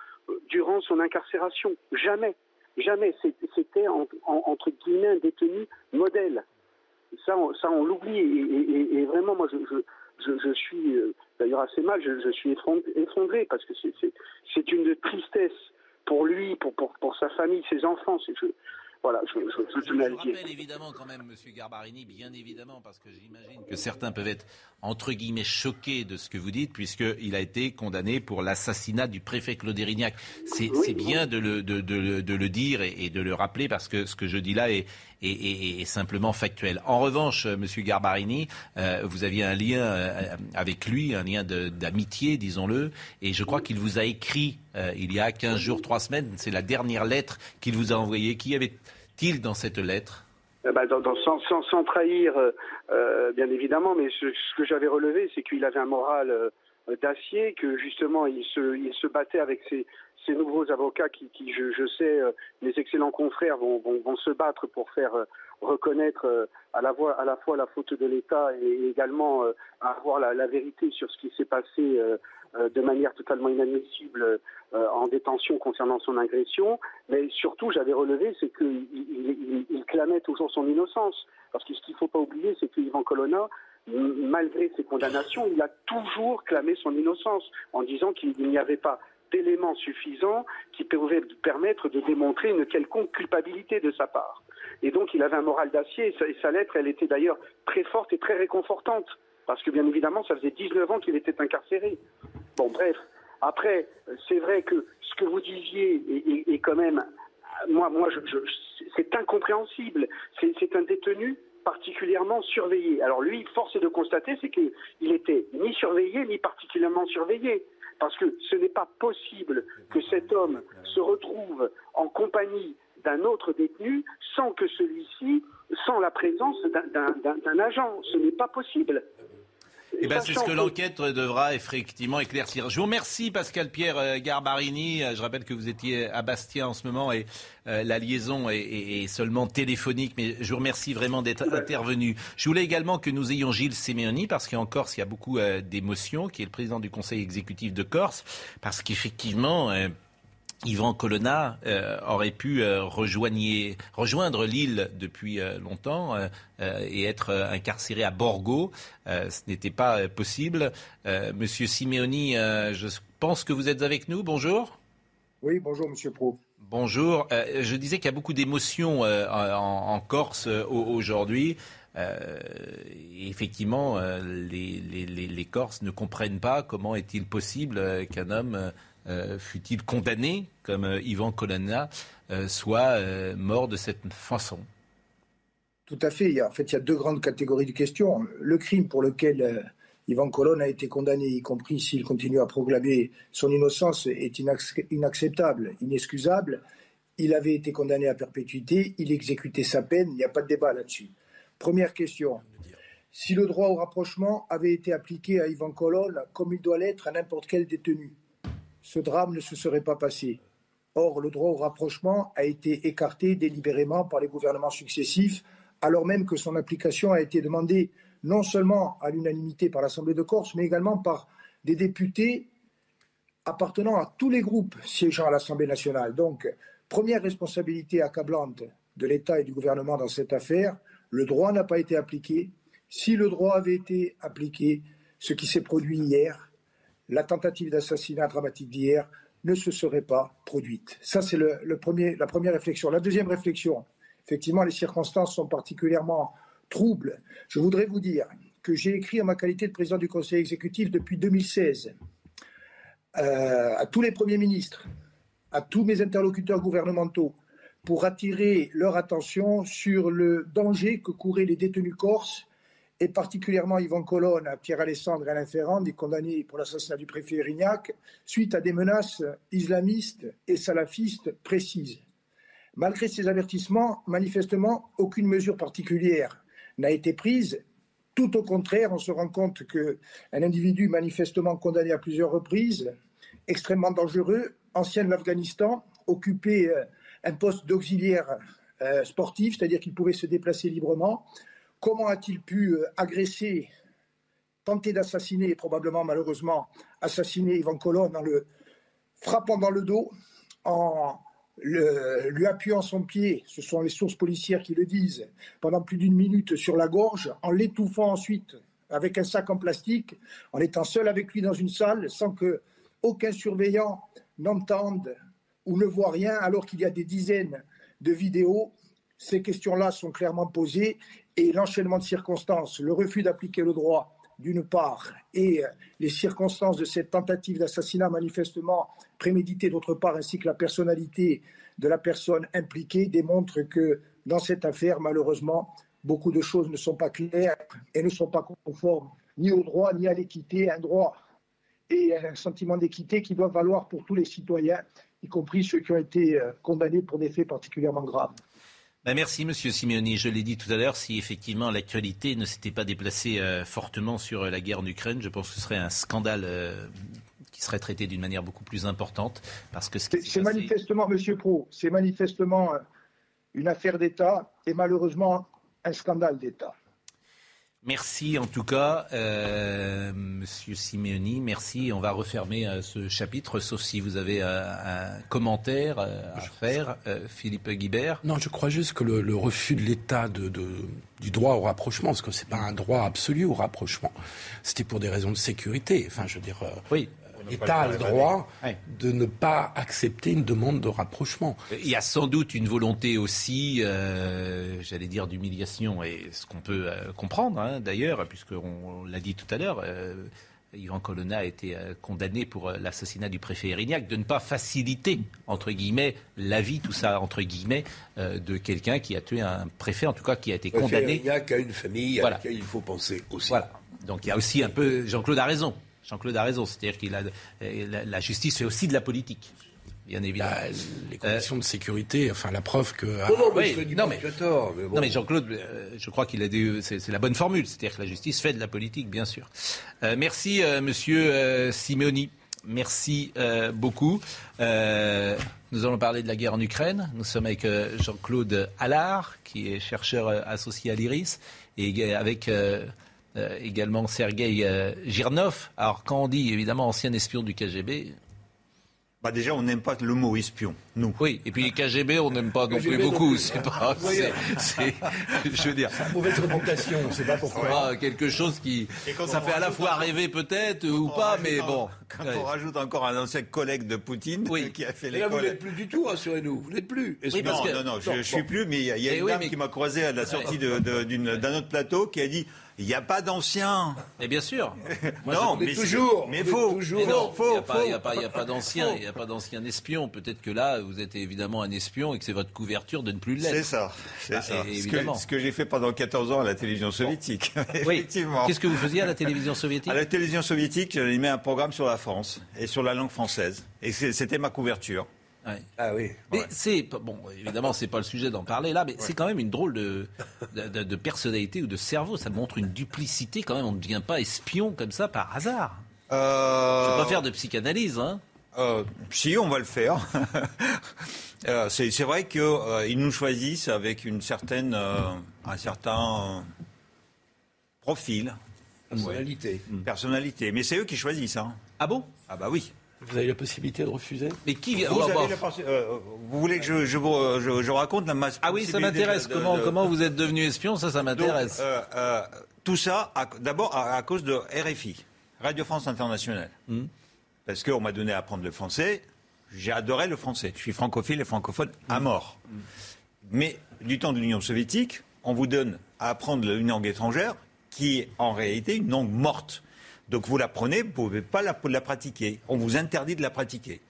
durant son incarcération. Jamais, jamais. C'était entre guillemets un détenu modèle. Ça, on, ça, on l'oublie. Et, et, vraiment, moi, je, je je, suis euh, d'ailleurs assez mal, je, suis effondré parce que c'est une tristesse pour lui, pour, sa famille, ses enfants. Je, voilà, je, je, je, rappelle évidemment quand même, Monsieur Garbarini, bien évidemment, parce que j'imagine que certains peuvent être entre guillemets choqués de ce que vous dites, puisqu'il a été condamné pour l'assassinat du préfet Claude Erignac. C'est bien de le, de, de, de le, dire et, de le rappeler, parce que ce que je dis là est, est, simplement factuelle. En revanche, Monsieur Garbarini, vous aviez un lien avec lui, un lien d'amitié, disons-le, et je crois qu'il vous a écrit il y a 15 jours, 3 semaines, c'est la dernière lettre qu'il vous a envoyée. Qui avait-il dans cette lettre bah, sans, trahir, bien évidemment, mais ce, que j'avais relevé, c'est qu'il avait un moral d'acier, que justement il se, il battait avec ses, ces nouveaux avocats qui, je, sais, euh, mes excellents confrères vont, se battre pour faire euh, reconnaître euh, à, la fois, la faute de l'État et également avoir la, vérité sur ce qui s'est passé de manière totalement inadmissible en détention concernant son agression. Mais surtout, j'avais relevé, c'est qu'il il, il, clamait toujours son innocence. Parce que ce qu'il ne faut pas oublier, c'est qu'Yvan Colonna, malgré ses condamnations, il a toujours clamé son innocence en disant qu'il n'y avait pas d'éléments suffisants qui pouvaient permettre de démontrer une quelconque culpabilité de sa part. Et donc il avait un moral d'acier et sa, lettre, elle était d'ailleurs très forte et très réconfortante. Parce que bien évidemment, ça faisait 19 ans qu'il était incarcéré. Bon, bref. Après, c'est vrai que ce que vous disiez est, quand même, moi, moi, c'est incompréhensible. C'est un détenu particulièrement surveillé. Alors lui, force est de constater, c'est qu'il était ni surveillé ni particulièrement surveillé. Parce que ce n'est pas possible que cet homme se retrouve en compagnie d'un autre détenu sans que celui-ci, sans la présence d'un agent. Ce n'est pas possible. Eh ben, c'est ce que l'enquête devra effectivement éclaircir. Je vous remercie Pascal Pierre euh, Garbarini. Euh, je rappelle que vous étiez à Bastia en ce moment et euh, la liaison est, seulement téléphonique, mais je vous remercie vraiment d'être intervenu. Je voulais également que nous ayons Gilles Séméoni, parce qu'en Corse, il y a beaucoup d'émotions, qui est le président du Conseil exécutif de Corse, parce qu'effectivement, Yvan Colonna euh, aurait pu euh, rejoindre l'île depuis euh, longtemps et être incarcéré à Borgo. ce n'était pas possible. Monsieur Simeoni, je pense que vous êtes avec nous. Bonjour. Oui, bonjour, Monsieur Pro. Bonjour. je disais qu'il y a beaucoup d'émotions en, Corse aujourd'hui. effectivement, les, les, Corses ne comprennent pas comment est-il possible qu'un homme euh, fut-il condamné, comme euh, Ivan Colonna, euh, soit mort de cette façon Tout à fait. En fait, il y a deux grandes catégories de questions. Le crime pour lequel Ivan Colonna a été condamné, y compris s'il continue à proclamer son innocence, est inacceptable, inexcusable. Il avait été condamné à perpétuité, il exécutait sa peine, il n'y a pas de débat là-dessus. Première question. Si le droit au rapprochement avait été appliqué à Ivan Colonna comme il doit l'être à n'importe quel détenu, ce drame ne se serait pas passé. Or, le droit au rapprochement a été écarté délibérément par les gouvernements successifs, alors même que son application a été demandée non seulement à l'unanimité par l'Assemblée de Corse, mais également par des députés appartenant à tous les groupes siégeant à l'Assemblée nationale. Donc, première responsabilité accablante de l'État et du gouvernement dans cette affaire, le droit n'a pas été appliqué. Si le droit avait été appliqué, ce qui s'est produit hier, la tentative d'assassinat dramatique d'hier ne se serait pas produite. Ça, c'est la première réflexion. La deuxième réflexion, effectivement, les circonstances sont particulièrement troubles. Je voudrais vous dire que j'ai écrit en ma qualité de président du Conseil exécutif depuis 2016 euh, à tous les premiers ministres, à tous mes interlocuteurs gouvernementaux, pour attirer leur attention sur le danger que couraient les détenus corses et particulièrement Yvan Colonne, Pierre Alessandre et Alain Ferrand, des condamnés pour l'assassinat du préfet Rignac, suite à des menaces islamistes et salafistes précises. Malgré ces avertissements, manifestement, aucune mesure particulière n'a été prise. Tout au contraire, on se rend compte qu'un individu manifestement condamné à plusieurs reprises, extrêmement dangereux, ancien de l'Afghanistan, occupait euh, un poste d'auxiliaire euh, sportif, c'est-à-dire qu'il pouvait se déplacer librement, Comment a-t-il pu euh, agresser, tenter d'assassiner probablement malheureusement assassiner Ivan Colonne en le frappant dans le dos, en lui appuyant son pied, ce sont les sources policières qui le disent, pendant plus d'une minute sur la gorge, en l'étouffant ensuite avec un sac en plastique, en étant seul avec lui dans une salle, sans que aucun surveillant n'entende ou ne voit rien, alors qu'il y a des dizaines de vidéos. Ces questions-là sont clairement posées et l'enchaînement de circonstances, le refus d'appliquer le droit d'une part, et les circonstances de cette tentative d'assassinat manifestement préméditée d'autre part, ainsi que la personnalité de la personne impliquée, démontrent que dans cette affaire, malheureusement, beaucoup de choses ne sont pas claires et ne sont pas conformes ni au droit ni à l'équité. Un droit et un sentiment d'équité qui doit valoir pour tous les citoyens, y compris ceux qui ont été euh, condamnés pour des faits particulièrement graves. Ben, merci, Monsieur Simeoni. Je l'ai dit tout à l'heure, si effectivement l'actualité ne s'était pas déplacée euh, fortement sur euh, la guerre en Ukraine, je pense que ce serait un scandale qui serait traité d'une manière beaucoup plus importante. Parce que c'est manifestement, Monsieur Pro, c'est manifestement une affaire d'État et malheureusement un scandale d'État. Merci en tout cas, euh, Monsieur Simeoni. Merci. On va refermer euh, ce chapitre, sauf si vous avez euh, un commentaire euh, à faire, Philippe Guibert. Non, je crois juste que le, refus de l'État de, du droit au rapprochement, parce que c'est pas un droit absolu au rapprochement, c'était pour des raisons de sécurité. Enfin, je veux dire. oui. L'État a le droit de ne pas accepter une demande de rapprochement. Il y a sans doute une volonté aussi, euh, j'allais dire, d'humiliation, et ce qu'on peut euh, comprendre hein, d'ailleurs, puisqu'on l'a dit tout à l'heure. Euh, Yvan Colonna a été condamné pour l'assassinat du préfet Erignac, de ne pas faciliter, entre guillemets, la vie, tout ça, entre guillemets, de quelqu'un qui a tué un préfet, en tout cas qui a été condamné. Erignac a une famille à laquelle il faut penser aussi. Voilà. Donc il y a aussi un peu, Jean-Claude a raison, Jean-Claude a raison, c'est-à-dire que la, la, justice fait aussi de la politique. Bien évidemment. Bah, les conditions de sécurité, enfin la preuve que. non, mais, non, mais, Jean-Claude, euh, je crois qu'il a des, c'est, la bonne formule, c'est-à-dire que la justice fait de la politique, bien sûr. Euh, merci, euh, Monsieur Simeoni. Merci beaucoup. nous allons parler de la guerre en Ukraine. Nous sommes avec Jean-Claude Allard, qui est chercheur associé à l'IRIS, et avec euh, également Sergei euh, Girnov. Alors quand on dit évidemment ancien espion du KGB, bah déjà, on n'aime pas le mot espion, nous. Oui, et puis KGB, on n'aime pas non plus beaucoup. C'est pas, je veux dire, c'est une mauvaise réputation. C'est pas pourquoi. quelque chose qui, ça fait à la fois rêver peut-être ou pas, mais bon. Quand on rajoute encore un ancien collègue de Poutine qui a fait les. Là, vous n'êtes plus du tout, rassurez-nous. Vous n'êtes plus. Oui, non, non, non, je, ne suis plus, mais il y a, eh une dame qui m'a croisé à la sortie d'un autre plateau qui a dit il n'y a pas d'anciens. Mais bien sûr. non, mais toujours. Mais faux. il n'y a pas, pas d'anciens. Il n'y a pas d'anciens espions. Peut-être que là, vous êtes évidemment un espion et que c'est votre couverture de ne plus l'être. C'est ça. C'est ah, ça. Ce que, j'ai fait pendant 14 ans à la télévision soviétique. Effectivement. Qu'est-ce que vous faisiez à la télévision soviétique À la télévision soviétique, j'animais un programme sur la France et sur la langue française. Et c'était ma couverture. Ah oui. Mais c'est bon, évidemment, c'est pas le sujet d'en parler là, mais c'est quand même une drôle de, de, personnalité ou de cerveau. Ça montre une duplicité quand même. On ne devient pas espion comme ça par hasard. Euh... Je ne pas faire de psychanalyse, hein. Euh, si, on va le faire. euh, c'est vrai qu'ils euh, nous choisissent avec une certaine, euh, un certain profil. Personnalité. Personnalité. Mais c'est eux qui choisissent. Hein. Ah bon? Ah bah oui. Vous avez la possibilité de refuser? Mais qui vous, euh, vous voulez que je, je, vous, je, raconte la masse Ah oui, ça m'intéresse. Comment, comment vous êtes devenu espion? Ça, ça m'intéresse. Euh, euh, tout ça, d'abord à, cause de RFI, Radio France Internationale. Hmm. Parce qu'on m'a donné à apprendre le français. J'ai adoré le français. Je suis francophile et francophone à mort. Mais du temps de l'Union soviétique, on vous donne à apprendre une langue étrangère qui est en réalité une langue morte. Donc vous la prenez, vous ne pouvez pas la, la, pratiquer. On vous interdit de la pratiquer.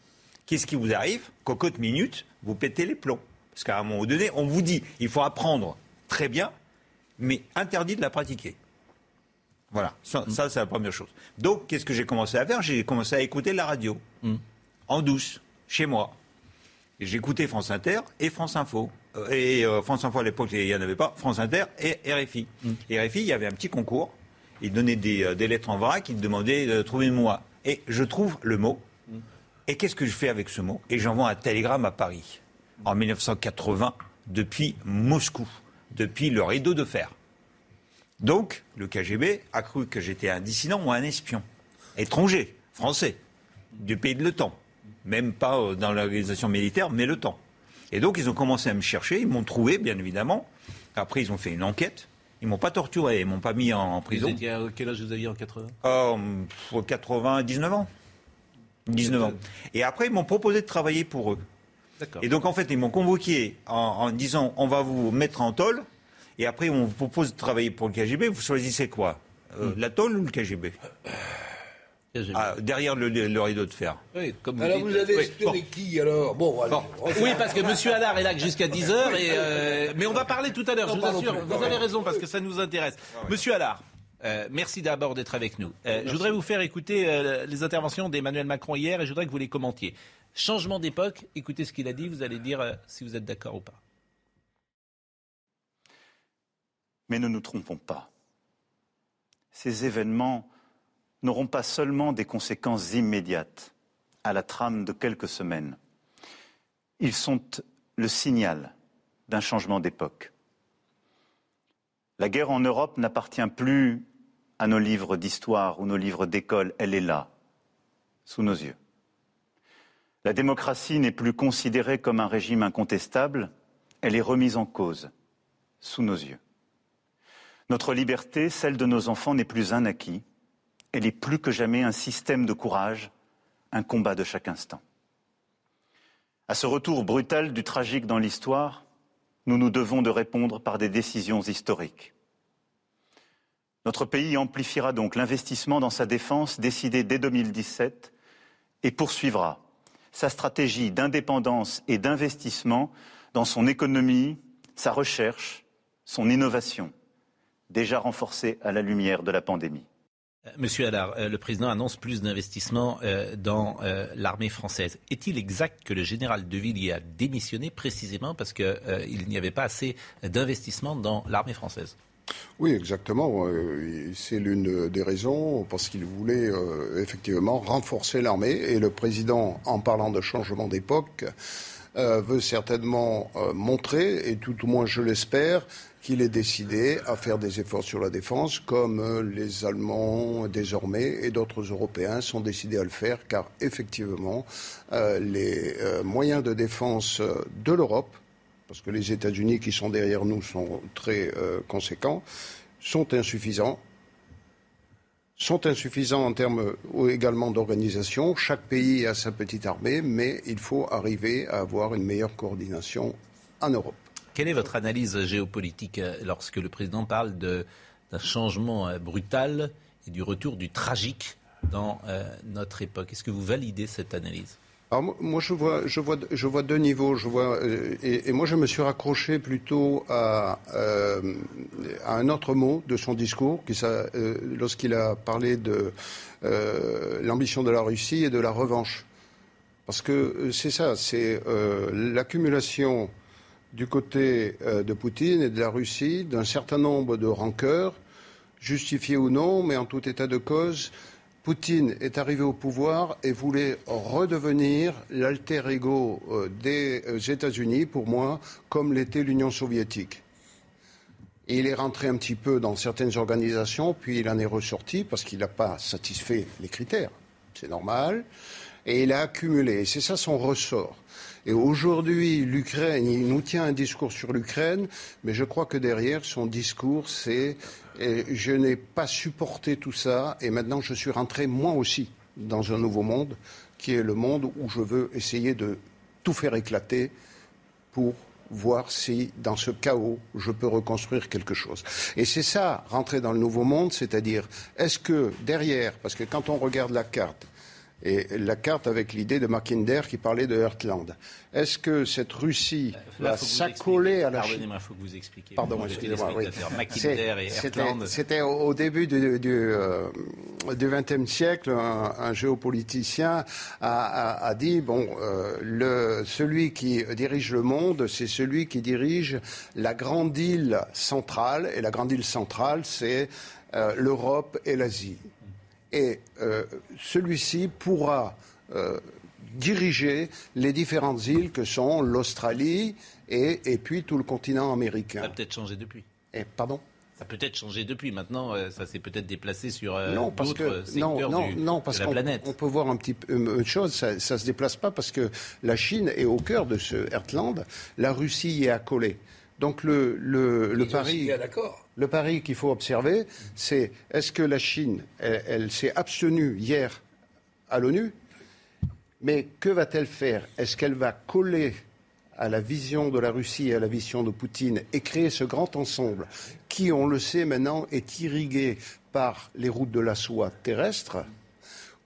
Qu'est-ce qui vous arrive? Cocotte minute, vous pétez les plombs. Parce qu'à un moment donné, on vous dit, il faut apprendre très bien, mais interdit de la pratiquer. Voilà, ça, mm. c'est la première chose. Donc, qu'est-ce que j'ai commencé à faire? J'ai commencé à écouter la radio, mm. en douce, chez moi. J'écoutais France Inter et France Info. Euh, et euh, France Info à l'époque, il n'y en avait pas. France Inter et RFI. Mm. RFI, il y avait un petit concours il donnait euh, des, lettres en vrac, il demandait de trouver moi. Et je trouve le mot. Et qu'est-ce que je fais avec ce mot? Et j'envoie un télégramme à Paris, en 1980, depuis Moscou, depuis le rideau de fer. Donc, le KGB a cru que j'étais un dissident ou un espion, étranger, français, du pays de l'OTAN. Même pas euh, dans l'organisation militaire, mais l'OTAN. Et donc, ils ont commencé à me chercher, ils m'ont trouvé, bien évidemment. Après, ils ont fait une enquête. Ils m'ont pas torturé, ils m'ont pas mis en, prison. quel âge vous aviez en 80 euh, 99 ans. 19 ans. Et après, ils m'ont proposé de travailler pour eux. Et donc, en fait, ils m'ont convoqué en, disant on va vous mettre en tôle. Et après, on vous propose de travailler pour le KGB. Vous choisissez quoi? Euh, hmm. La tôle ou le KGB Ah, derrière le, rideau de fer. Oui, comme alors vous, avez espéré qui alors? Bon, Oui, parce que M. Allard est là jusqu'à 10h. Euh, mais on va parler tout à l'heure, je vous assure. Vous avez raison parce que ça nous intéresse. Monsieur Allard. Euh, merci d'abord d'être avec nous. Euh, je voudrais vous faire écouter les interventions d'Emmanuel Macron hier et je voudrais que vous les commentiez. Changement d'époque, écoutez ce qu'il a dit, vous allez dire si vous êtes d'accord ou pas. Mais ne nous trompons pas. Ces événements n'auront pas seulement des conséquences immédiates à la trame de quelques semaines. Ils sont le signal d'un changement d'époque. La guerre en Europe n'appartient plus à nos livres d'histoire ou nos livres d'école, elle est là, sous nos yeux. La démocratie n'est plus considérée comme un régime incontestable, elle est remise en cause, sous nos yeux. Notre liberté, celle de nos enfants, n'est plus un acquis, elle est plus que jamais un système de courage, un combat de chaque instant. À ce retour brutal du tragique dans l'histoire, nous nous devons de répondre par des décisions historiques. Notre pays amplifiera donc l'investissement dans sa défense décidé dès 2017 et poursuivra sa stratégie d'indépendance et d'investissement dans son économie, sa recherche, son innovation, déjà renforcée à la lumière de la pandémie. Euh, monsieur Allard, euh, le président annonce plus d'investissements euh, dans l'armée française. Est-il exact que le général de Villiers a démissionné précisément parce qu'il n'y avait pas assez d'investissements dans l'armée française? Oui, exactement. C'est l'une des raisons parce qu'il voulait effectivement renforcer l'armée et le président, en parlant de changement d'époque, veut certainement montrer, et tout au moins je l'espère, qu'il est décidé à faire des efforts sur la défense, comme euh, les Allemands désormais et d'autres Européens sont décidés à le faire, car effectivement, euh, les euh, moyens de défense de l'Europe, parce que les États-Unis qui sont derrière nous sont très conséquents, sont insuffisants sont insuffisants en termes également d'organisation. Chaque pays a sa petite armée, mais il faut arriver à avoir une meilleure coordination en Europe. Quelle est votre analyse géopolitique euh, lorsque le président parle d'un changement euh, brutal et du retour du tragique dans euh, notre époque? Est-ce que vous validez cette analyse? Moi, je vois, deux niveaux. Et, moi, je me suis raccroché plutôt à un autre mot de son discours, lorsqu'il a parlé de l'ambition de la Russie et de la revanche. Parce que c'est ça, c'est l'accumulation du côté euh, de Poutine et de la Russie d'un certain nombre de rancœurs, justifiées ou non, mais en tout état de cause, Poutine est arrivé au pouvoir et voulait redevenir l'alter ego euh, des euh, États-Unis, pour moi, comme l'était l'Union soviétique. Il est rentré un petit peu dans certaines organisations, puis il en est ressorti parce qu'il n'a pas satisfait les critères. C'est normal. Et il a accumulé. Et c'est ça son ressort. Et aujourd'hui, l'Ukraine, il nous tient un discours sur l'Ukraine, mais je crois que derrière son discours, c'est je n'ai pas supporté tout ça, et maintenant je suis rentré moi aussi dans un nouveau monde, qui est le monde où je veux essayer de tout faire éclater pour voir si dans ce chaos, je peux reconstruire quelque chose. Et c'est ça, rentrer dans le nouveau monde, c'est-à-dire, est-ce que derrière, parce que quand on regarde la carte, et la carte avec l'idée de Mackinder qui parlait de Heartland. Est-ce que cette Russie va s'accoler à la Chine il faut que vous expliquiez. Pardon, excusez-moi. Oui. et C'était au début du XXe euh, siècle, un, géopoliticien a, dit bon, euh, le, celui qui dirige le monde, c'est celui qui dirige la grande île centrale, et la grande île centrale, c'est euh, l'Europe et l'Asie et euh, celui-ci pourra euh, diriger les différentes îles que sont l'Australie et, puis tout le continent américain. Ça a peut-être changé depuis. Et, pardon? Ça a peut-être changé depuis. Maintenant, euh, ça s'est peut-être déplacé sur d'autres secteurs non, non, parce de la planète. On peut voir un petit une chose, ça ne se déplace pas parce que la Chine est au cœur de ce Heartland, la Russie y est accolée. Donc le, le, le pari, le pari qu'il faut observer, c'est est-ce que la Chine, elle, s'est abstenue hier à l'ONU, mais que va-t-elle faire? Est-ce qu'elle va coller à la vision de la Russie et à la vision de Poutine et créer ce grand ensemble qui, on le sait maintenant, est irrigué par les routes de la soie terrestre?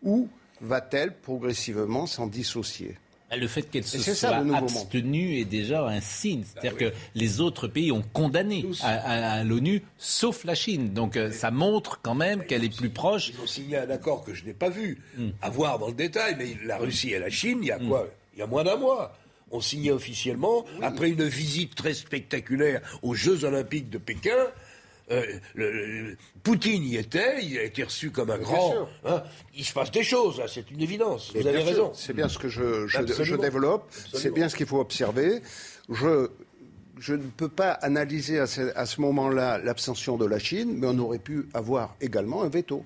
Ou va-t-elle progressivement s'en dissocier? Le fait qu'elle se soit abstenue est déjà un signe. C'est-à-dire bah que les autres pays ont condamné à, l'ONU, sauf la Chine. Donc euh, ça montre quand même qu'elle est plus proche. Ils ont signé un accord que je n'ai pas vu, hmm. à voir dans le détail, mais la Russie et la Chine, il y a quoi? Hmm. Il y a moins d'un mois ont signé officiellement, après une visite très spectaculaire aux Jeux Olympiques de Pékin, euh, Poutine y était, il a été reçu comme un grand. Hein. il se passe des choses, c'est une évidence. Vous avez raison. C'est bien ce que je, je, développe, c'est bien ce qu'il faut observer. Je, je ne peux pas analyser à ce, à ce moment-là l'abstention de la Chine, mais on aurait pu avoir également un veto.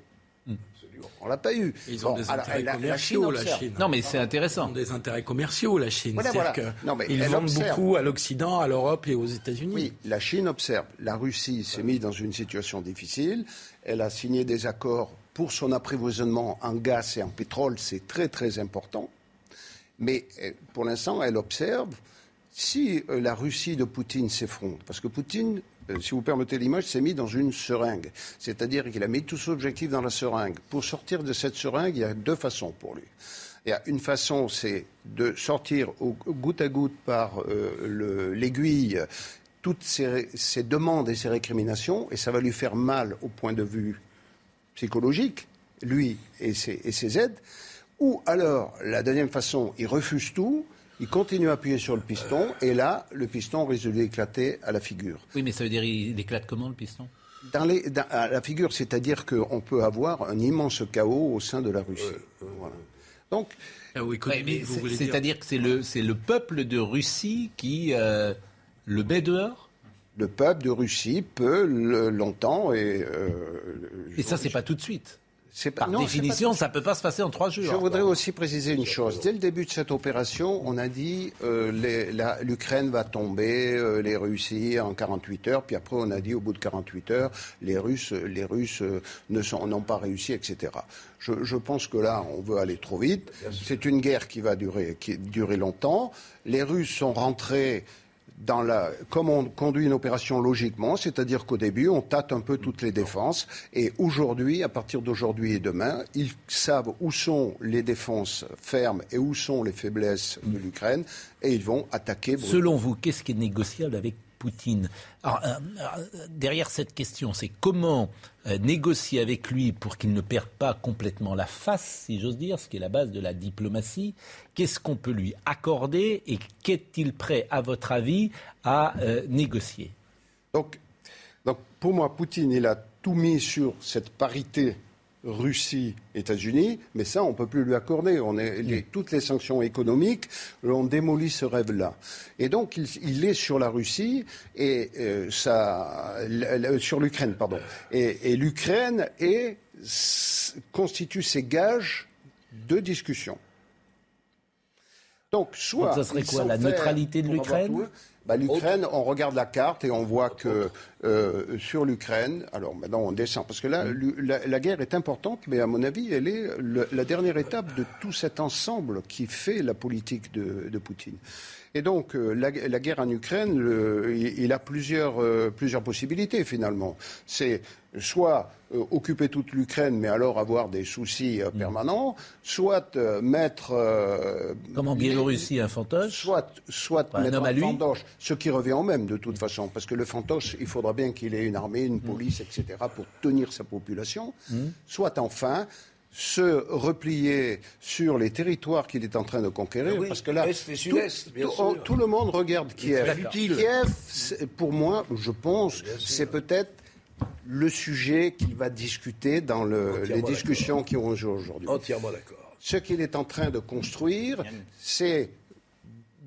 On l'a pas eu. Ils ont des intérêts commerciaux, la Chine. Non, mais c'est intéressant. Ils ont des intérêts commerciaux, la Chine. ils vendent beaucoup à l'Occident, à l'Europe et aux États-Unis. Oui, la Chine observe. La Russie s'est mise dans une situation difficile. Elle a signé des accords pour son approvisionnement en gaz et en pétrole. C'est très, très important. Mais euh, pour l'instant, elle observe si euh, la Russie de Poutine s'effondre, parce que Poutine euh, si vous permettez l'image, s'est mis dans une seringue. C'est-à-dire qu'il a mis tout son objectif dans la seringue. Pour sortir de cette seringue, il y a deux façons pour lui. Il y a une façon, c'est de sortir au, goutte à goutte par euh, l'aiguille toutes ces, demandes et ces récriminations, et ça va lui faire mal au point de vue psychologique, lui ses, et ses aides. Ou alors, la deuxième façon, il refuse tout, il continue à appuyer sur le piston, et là, le piston risque d'éclater à la figure. Oui, mais ça veut dire il éclate comment le piston? Dans, les, à la figure, c'est-à-dire qu'on peut avoir un immense chaos au sein de la Russie. Donc, ah c'est-à-dire que c'est le, le peuple de Russie qui euh, le met dehors? Le peuple de Russie peut longtemps et. Euh, et ça, c'est pas tout de suite. Par définition, ça ne peut pas se passer en trois jours. Je voudrais aussi préciser une chose. Dès le début de cette opération, on a dit euh, l'Ukraine va tomber, euh, les Russies en 48 heures, puis après on a dit au bout de 48 heures, les Russes, les Russes euh, n'ont pas réussi, etc. Je, je, pense que là, on veut aller trop vite. C'est une guerre qui va durer, qui durer longtemps. Les Russes sont rentrés comme on conduit une opération logiquement, c'est-à-dire qu'au début, on tâte un peu toutes les défenses. Et aujourd'hui, à partir d'aujourd'hui et demain, ils savent où sont les défenses fermes et où sont les faiblesses de l'Ukraine, et ils vont attaquer. Selon vous, qu'est-ce qui est négociable avec Poutine. Euh, euh, derrière cette question, c'est comment euh, négocier avec lui pour qu'il ne perde pas complètement la face, si j'ose dire, ce qui est la base de la diplomatie. Qu'est-ce qu'on peut lui accorder et qu'est-il prêt, à votre avis, à négocier? Donc, donc, pour moi, Poutine, il a tout mis sur cette parité Russie, États-Unis, mais ça, on ne peut plus lui accorder. On est, toutes les sanctions économiques, on démolit ce rêve-là. Et donc, il, est sur la Russie et euh, ça, sur l'Ukraine, pardon. Et, l'Ukraine constitue ses gages de discussion. Donc, soit. ça serait quoi La neutralité de l'Ukraine bah, L'Ukraine, on regarde la carte et on voit que euh, sur l'Ukraine, alors maintenant on descend, parce que là, la, guerre est importante, mais à mon avis, elle est la dernière étape de tout cet ensemble qui fait la politique de, de Poutine. Et donc, euh, la, guerre en Ukraine, il, a plusieurs, euh, plusieurs possibilités finalement. C'est soit euh, occuper toute l'Ukraine, mais alors avoir des soucis mm. permanents, soit mettre... Comme en Biélorussie, un fantoche Soit, soit mettre un, fantoche, ce qui revient au même de toute façon, parce que le fantoche, il faudra bien qu'il ait une armée, une mm. police, etc., pour tenir sa population. Mm. Soit enfin se replier sur les territoires qu'il est en train de conquérir. parce que là, tout, le monde regarde Kiev. Kiev, pour moi, je pense, c'est peut-être le sujet qu'il va discuter dans les discussions qui ont lieu aujourd'hui. Entièrement d'accord. Ce qu'il est en train de construire, c'est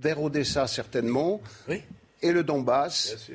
vers Odessa certainement, et le Donbass,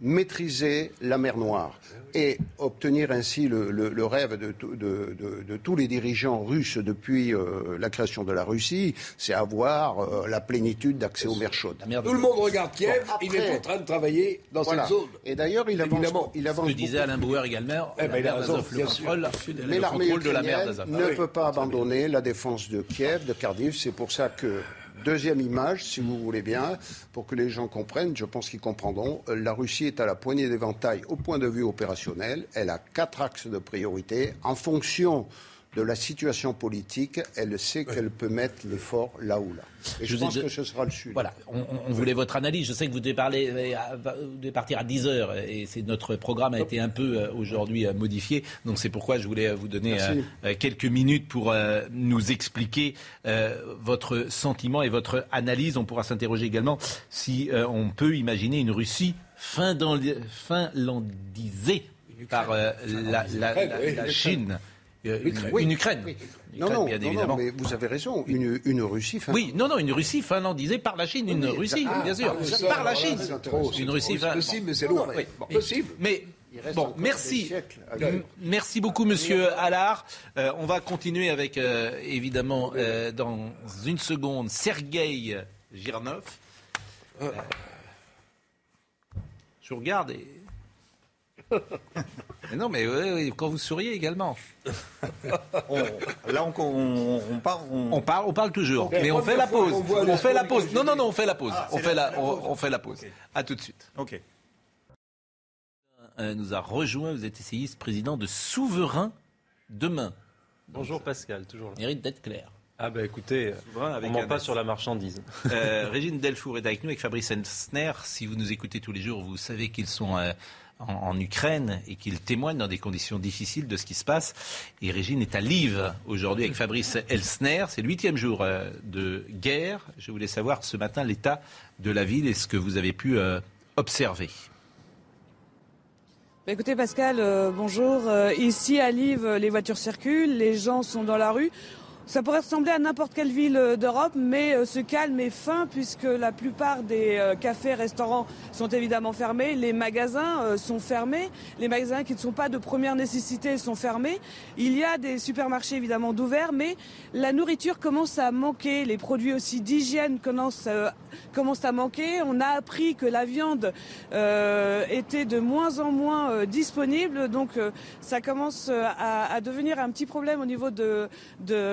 maîtriser la mer Noire et obtenir ainsi le, rêve de, de, tous les dirigeants russes depuis euh, la création de la Russie, c'est avoir euh, la plénitude d'accès aux mers chaudes. Tout le monde regarde Kiev, il est en train de travailler dans cette zone. Et d'ailleurs, il avance, il avance. Ce que disait Alain Brouwer également, eh ben, il a raison, le contrôle, Mais l'armée ne peut pas abandonner la défense de Kiev, de Cardiff. C'est pour ça que Deuxième image, si vous voulez bien, pour que les gens comprennent, je pense qu'ils comprendront. Euh, la Russie est à la poignée d'éventail au point de vue opérationnel. Elle a quatre axes de priorité en fonction de la situation politique, elle sait qu'elle peut mettre l'effort là ou là. Et je, pense que ce sera le Sud. Voilà, on, voulait votre analyse. Je sais que vous devez, parler, vous devez partir à 10 heures et c'est notre programme a été un peu euh, aujourd'hui euh, modifié. Donc c'est pourquoi je voulais vous donner euh, quelques minutes pour nous expliquer votre sentiment et votre analyse. On pourra s'interroger également si on peut imaginer une Russie finlandisée par la, Chine. Une, Ukraine. Non, non, bien évidemment. mais vous avez raison. Une, une Russie Oui, non, non, une Russie finlandisée par la Chine. Une Russie, bien sûr. Ah, par la Chine. une Russie possible, mais c'est loin. possible. Mais Bon, merci. Merci beaucoup, monsieur Allard. Euh, on va continuer avec, euh, évidemment, euh, dans une seconde, Sergueï Girnov. je regarde et mais non, mais quand vous souriez également. là, on, on, on, parle, on... parle, on parle toujours. mais on fait la pause. On, fait la pause. Non, non, non, on fait la pause. Ah, on, fait la, on, fait la pause. À tout de suite. Ok. Euh, nous a rejoint. Vous êtes essayiste, président de Souverain demain. Bonjour Pascal, toujours là. Mérite d'être clair. Ah bah écoutez, on ment pas sur la marchandise. Euh, Régine Delfour est avec nous, avec Fabrice Ensner. Si vous nous écoutez tous les jours, vous savez qu'ils sont euh, en, Ukraine et qu'il témoigne dans des conditions difficiles de ce qui se passe. Et Régine est à Lviv aujourd'hui avec Fabrice Elsner. C'est le huitième jour euh, de guerre. Je voulais savoir ce matin l'état de la ville et ce que vous avez pu euh, observer. Bah, écoutez Pascal, euh, bonjour. ici à Lviv, les voitures circulent, les gens sont dans la rue. Ça pourrait ressembler à n'importe quelle ville euh, d'Europe, mais euh, ce calme est fin puisque la plupart des euh, cafés, restaurants sont évidemment fermés, les magasins sont fermés, les magasins qui ne sont pas de première nécessité sont fermés. Il y a des supermarchés évidemment d'ouverts, mais la nourriture commence à manquer, les produits aussi d'hygiène commencent, à manquer. On a appris que la viande était de moins en moins disponible, donc ça commence à, devenir un petit problème au niveau de,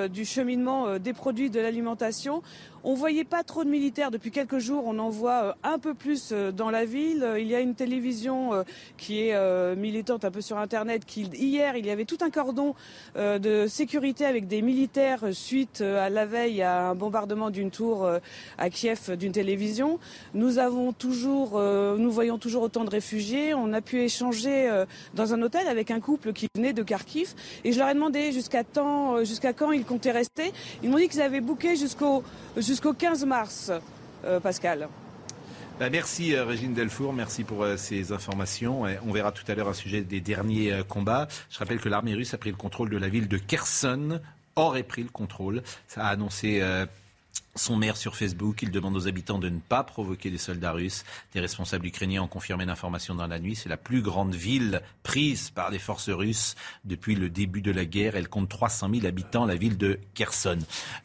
du cheminement euh, des produits de l'alimentation. On voyait pas trop de militaires depuis quelques jours. On en voit euh, un peu plus euh, dans la ville. Il y a une télévision qui est militante un peu sur Internet. Hier, il y avait tout un cordon de sécurité avec des militaires suite à la veille à un bombardement d'une tour à Kiev d'une télévision. Nous avons toujours, nous voyons toujours autant de réfugiés. On a pu échanger dans un hôtel avec un couple qui venait de Kharkiv et je leur ai demandé jusqu'à quand ils comptaient Ils m'ont dit qu'ils avaient booké jusqu'au jusqu'au 15 mars, euh, Pascal. Bah, merci euh, Régine Delfour, merci pour euh, ces informations. on verra tout à l'heure un sujet des derniers combats. Je rappelle que l'armée russe a pris le contrôle de la ville de Kherson, aurait pris le contrôle. Ça a annoncé son maire sur Facebook, il demande aux habitants de ne pas provoquer des soldats russes. Des responsables ukrainiens ont confirmé l'information dans la nuit. C'est la plus grande ville prise par les forces russes depuis le début de la guerre. Elle compte 300 000 habitants, la ville de Kherson.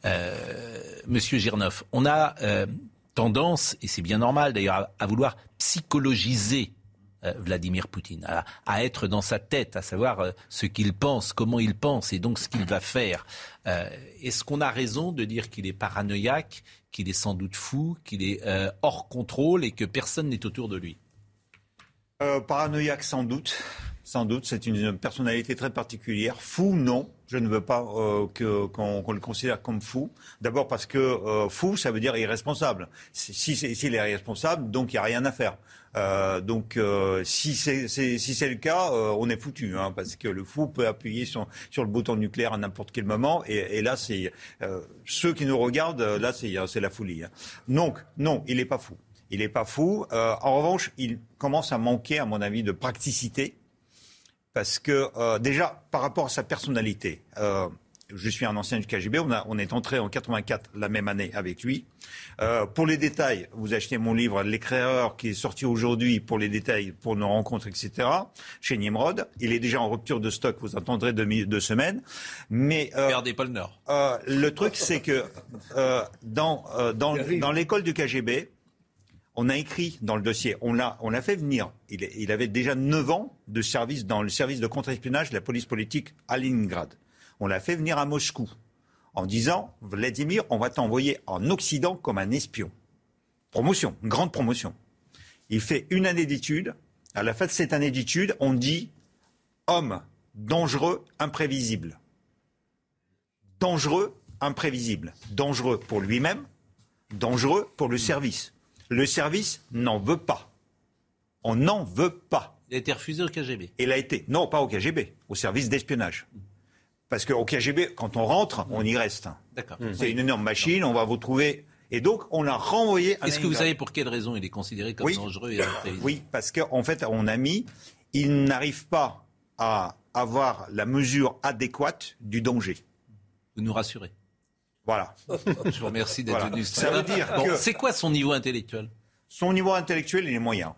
Euh, Monsieur Girnov, on a euh, tendance, et c'est bien normal d'ailleurs, à vouloir psychologiser Vladimir Poutine, à, être dans sa tête, à savoir euh, ce qu'il pense, comment il pense et donc ce qu'il va faire. Euh, est-ce qu'on a raison de dire qu'il est paranoïaque, qu'il est sans doute fou, qu'il est hors contrôle et que personne n'est autour de lui? Paranoïaque sans doute. Sans doute, c'est une personnalité très particulière. Fou, non. Je ne veux pas qu'on le considère comme fou. D'abord parce que fou, ça veut dire irresponsable. S'il si, est irresponsable, donc il n'y a rien à faire. Euh, donc, euh, si c'est si le cas, euh, on est foutu, hein, parce que le fou peut appuyer sur, sur le bouton nucléaire à n'importe quel moment, et, et là, c'est ceux qui nous regardent, là, c'est la folie. Hein. Donc, non, il n'est pas fou. Il n'est pas fou. en revanche, il commence à manquer, à mon avis, de praticité, parce que déjà, par rapport à sa personnalité je suis un ancien du KGB. On, a, on est entré en 84 la même année avec lui. Euh, pour les détails, vous achetez mon livre L'éclaireur qui est sorti aujourd'hui pour les détails, pour nos rencontres, etc. chez Nimrod. Il est déjà en rupture de stock. Vous attendrez deux, deux semaines. Mais euh, Regardez pas le Nord. Euh, le truc, c'est que euh, dans euh, dans, dans l'école du KGB, on a écrit dans le dossier, on l'a, fait venir. Il, avait déjà 9 ans de service dans le service de contre-espionnage de la police politique à Leningrad on l'a fait venir à Moscou en disant Vladimir, on va t'envoyer en Occident comme un espion. Promotion, grande promotion. Il fait une année d'études. À la fin de cette année d'études, on dit homme dangereux, imprévisible. dangereux, imprévisible. Dangereux pour lui-même, dangereux pour le service. Le service n'en veut pas. On n'en veut pas. Il a été refusé au KGB. Il a été, non pas au KGB, au service d'espionnage. Parce qu'au KGB, quand on rentre, on y reste. D'accord. C'est une énorme machine, on va vous trouver. Et donc, on l'a renvoyé à Est-ce que vous savez pour quelle raison il est considéré comme dangereux et Oui, parce qu'en fait, on a mis, il n'arrive pas à avoir la mesure adéquate du danger. Vous nous rassurez. Voilà. Je vous remercie d'être venu. Ça veut dire C'est quoi son niveau intellectuel? Son niveau intellectuel, il est moyen.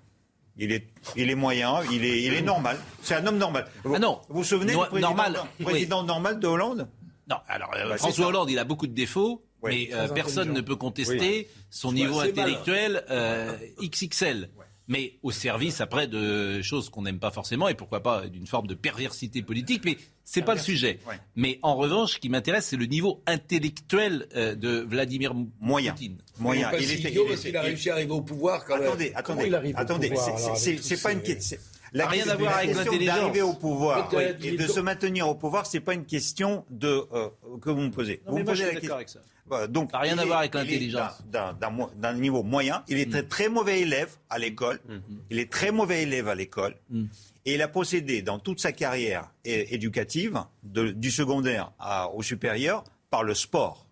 Il est, il est moyen, il est, il est normal. C'est un homme normal. Vous, ah non. Vous vous souvenez du président, normal. président normal de Hollande? Non, alors euh, bah, François Hollande, il a beaucoup de défauts, mais euh, personne ne peut contester son niveau intellectuel euh, XXL mais au service après de choses qu'on n'aime pas forcément et pourquoi pas d'une forme de perversité politique. Mais c'est pas le sujet. Mais en revanche, ce qui m'intéresse, c'est le niveau intellectuel euh, de Vladimir Moyen. Poutine. Moyen. Il, est idiot parce qu'il a réussi à arriver au pouvoir quand attendez, même. Attendez, attendez, c'est pas une question. La rien à voir avec l'intelligence. D'arriver au pouvoir et de se maintenir au pouvoir, c'est pas une question de euh, que vous me posez. vous me posez la question. Avec ça. Donc, rien à voir avec l'intelligence. D'un niveau moyen, il est très, très mauvais élève à l'école. Il est très mauvais élève à l'école. Mm. Et il a procédé dans toute sa carrière éducative, du secondaire au supérieur, par le sport.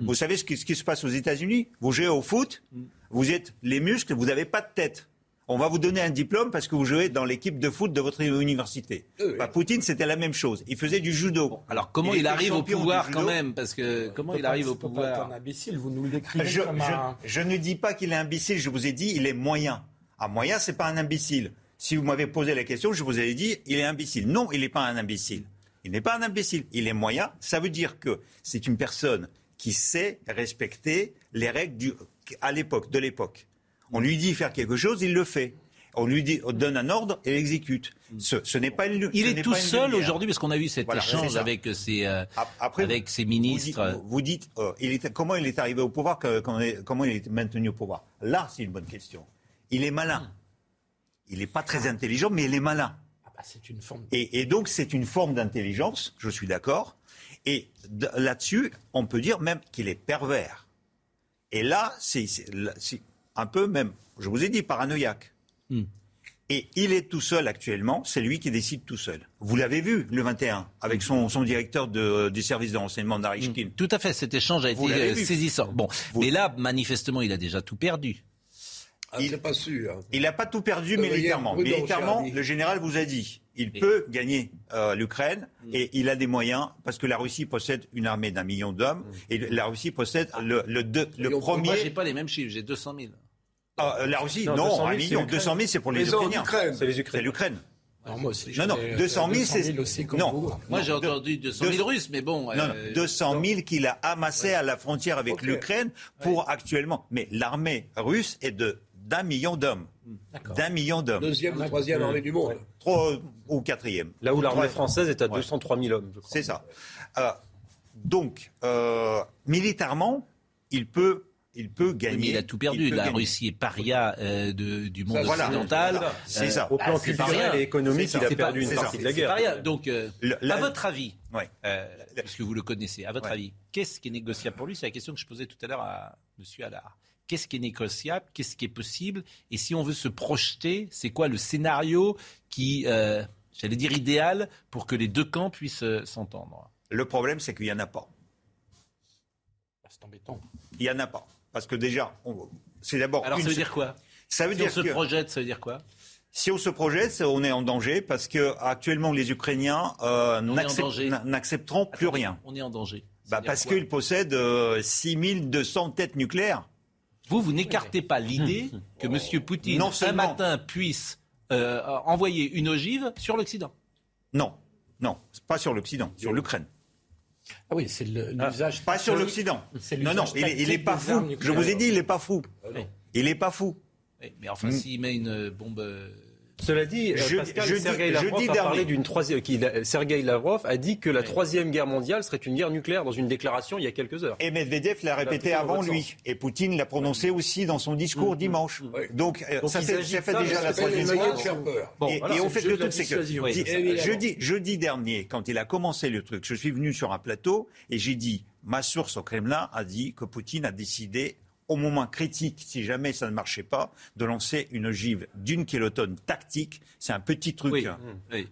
Mm. Vous savez ce qui, ce qui, se passe aux États-Unis? Vous jouez au foot, mm. vous êtes les muscles, vous n'avez pas de tête on va vous donner un diplôme parce que vous jouez dans l'équipe de foot de votre université. Bah, Poutine, c'était la même chose. Il faisait du judo. alors comment il, arrive au pouvoir quand même? Parce que comment il arrive au pouvoir? un imbécile, vous nous le décrivez je, je, ne dis pas qu'il est imbécile, je vous ai dit il est moyen. Un moyen, c'est pas un imbécile. Si vous m'avez posé la question, je vous ai dit il est imbécile. Non, il n'est pas un imbécile. Il n'est pas un imbécile. Il est moyen. Ça veut dire que c'est une personne qui sait respecter les règles du, à l'époque, de l'époque. On lui dit faire quelque chose, il le fait. On lui dit, on donne un ordre et l'exécute. Ce, n'est pas une, Il est tout seul aujourd'hui parce qu'on a vu cet échange avec ses, euh, avec ses ministres. Vous dites, euh, il est, comment il est arrivé au pouvoir, comment il est maintenu au pouvoir? Là, c'est une bonne question. Il est malin. Il n'est pas très intelligent, mais il est malin. Ah bah, c'est une forme. Et, et, donc, c'est une forme d'intelligence, je suis d'accord. Et là-dessus, on peut dire même qu'il est pervers. Et là, c'est un peu même, je vous ai dit, paranoïaque. Hmm. Et il est tout seul actuellement, c'est lui qui décide tout seul. Vous l'avez vu le 21 avec son, son directeur de, du service de renseignement Narishkin. Hmm. Tout à fait, cet échange a été saisissant. Bon, mais là, manifestement, il a déjà tout perdu. Ah, il n'est pas sûr. Il n'a pas tout perdu militairement. Militairement, le général vous a dit, il peut gagner euh, l'Ukraine hmm. et il a des moyens parce que la Russie possède une armée d'un million d'hommes et la Russie possède le, le, le, premier. Moi, j'ai pas les mêmes chiffres, j'ai 200 000. Ah, euh, la Russie, non, non un million. 200 000, c'est pour les, Ukrainiens. C'est l'Ukraine. Non, moi aussi, non, non, 200 000, c'est. Non, moi j'ai entendu 200 000 Russes, mais bon. Non, non 200 euh, 000 qu'il a amassé à la frontière avec l'Ukraine pour actuellement. Mais l'armée russe est de d'un million d'hommes. D'un million d'hommes. Deuxième ou troisième armée du monde. Trois ou quatrième. Là où l'armée française est à 203 000 hommes, je crois. C'est ça. Euh, donc, euh, militairement, il peut il peut gagner. il a tout perdu. La Russie est paria euh, du monde occidental. C'est ça. Au plan bah, culturel et économique, il a perdu une partie de la guerre. Donc, euh, à votre avis, euh, puisque vous le connaissez, à votre avis, qu'est-ce qui est négociable pour lui? C'est la question que je posais tout à l'heure à M. Allard. Qu'est-ce qui est négociable Qu'est-ce qui est possible Et si on veut se projeter, c'est quoi le scénario qui, j'allais dire, idéal pour que les deux camps puissent s'entendre? Le problème, c'est qu'il n'y en a pas. C'est embêtant. Il n'y en a pas. Parce que déjà, c'est d'abord. Alors ça veut dire quoi? Ça veut si dire on se projette, ça veut dire quoi? Si on se projette, on est en danger parce que actuellement les Ukrainiens euh, n'accepteront plus rien. On est en danger. Bah parce qu'ils possèdent euh, 6200 têtes nucléaires. Vous, vous n'écartez pas l'idée que M. Poutine, non un matin, puisse euh, envoyer une ogive sur l'Occident. Non, non, pas sur l'Occident, sur l'Ukraine. Ah oui, c'est l'usage. pas sur l'Occident. Non, non, il n'est pas fou. Je vous ai dit, il n'est pas fou. Il n'est pas fou. mais enfin, mm. s'il met une bombe. Euh, Cela dit, je, Pascal, Sergei Lavrov a parlé d'une troisième. Sergei Lavrov a dit que la troisième guerre mondiale serait une guerre nucléaire dans une déclaration il y a quelques heures. Et Medvedev l'a répété avant lui. Et Poutine l'a prononcé aussi dans son discours mm. dimanche. Donc, euh, ça, fait, déjà la troisième guerre. et, on fait de toutes ces jeudi, jeudi dernier, quand il a commencé le truc, je suis venu sur un plateau et j'ai dit, ma source au Kremlin a dit que Poutine a décidé au moment critique, si jamais ça ne marchait pas, de lancer une ogive d'une kilotonne tactique. C'est un petit truc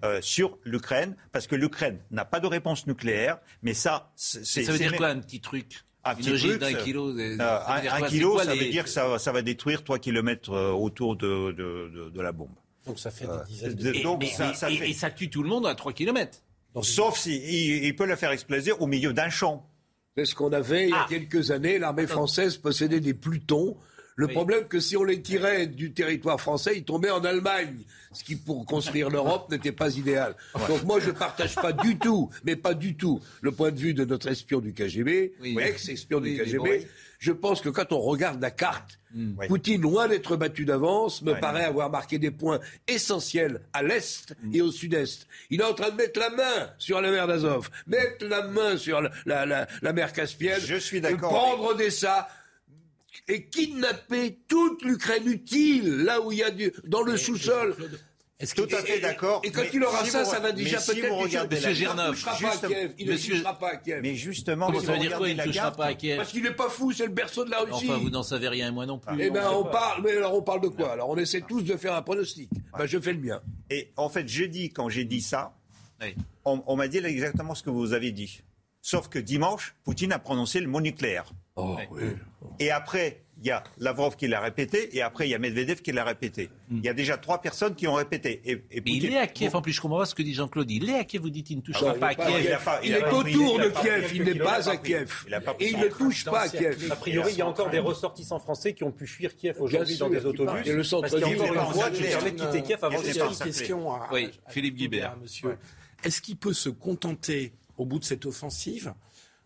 euh, sur l'Ukraine, parce que l'Ukraine n'a pas de réponse nucléaire, mais ça, c'est... Ça veut dire quoi, un petit truc? Un petit truc, d'un kilo, euh, un, kilo, ça veut dire que ça, ça va détruire 3 km euh, autour de, de, de, la bombe. Donc ça fait des dizaines de... Donc, ça, ça et, ça tue tout le monde à 3 km. Sauf s'il il peut la faire exploser au milieu d'un champ. C'est ce qu'on avait il y a ah. quelques années. L'armée française possédait des plutons. Le problème, que si on les tirait du territoire français, ils tombaient en Allemagne, ce qui pour construire l'Europe n'était pas idéal. Donc moi, je partage pas du tout, mais pas du tout, le point de vue de notre espion du KGB, ex-espion du KGB je pense que quand on regarde la carte, hmm. Poutine, loin d'être battu d'avance, me paraît avoir marqué des points essentiels à l'Est hmm. et au Sud-Est. Il est en train de mettre la main sur la mer d'Azov, mettre la main sur la, la, mer Caspienne, je suis d'accord. Prendre Odessa et kidnapper toute l'Ukraine utile, là où il y a du, dans le sous-sol. Est-ce Tout à fait d'accord. Et quand il aura ça, ça va déjà peut-être. Si Monsieur Girneuf, il ne touchera pas à Kiev. Mais justement, ça veut dire quoi Il ne touchera pas à Kiev Parce qu'il n'est pas fou, c'est le berceau de la Russie. Enfin, vous n'en savez rien, et moi non plus. Eh ben, on parle. Mais alors, on parle de quoi Alors, on essaie tous de faire un pronostic. Ben, je fais le mien. Et en fait, jeudi, quand j'ai dit ça, on, m'a dit exactement ce que vous avez dit. Sauf que dimanche, Poutine a prononcé le mot nucléaire. Oh, oui. Et après, il y a Lavrov qui l'a répété, et après, il y a Medvedev qui l'a répété. Hmm. Il y a déjà trois personnes qui ont répété. Et, il est à Kiev, en plus, je comprends pas ce que dit Jean-Claude. Il est à Kiev, vous dites, il ne touchera ah pas, à Kiev. Il, est autour de Kiev, il n'est pas à Kiev. Et il ne touche pas à Kiev. A priori, il y a encore des ressortissants français qui ont pu fuir Kiev aujourd'hui dans des autobus. Et le centre parce qu'il y a encore une voie qui permet de quitter Kiev avant de question Oui, Philippe Guibert. Monsieur, est-ce qu'il peut se contenter, au bout de cette offensive,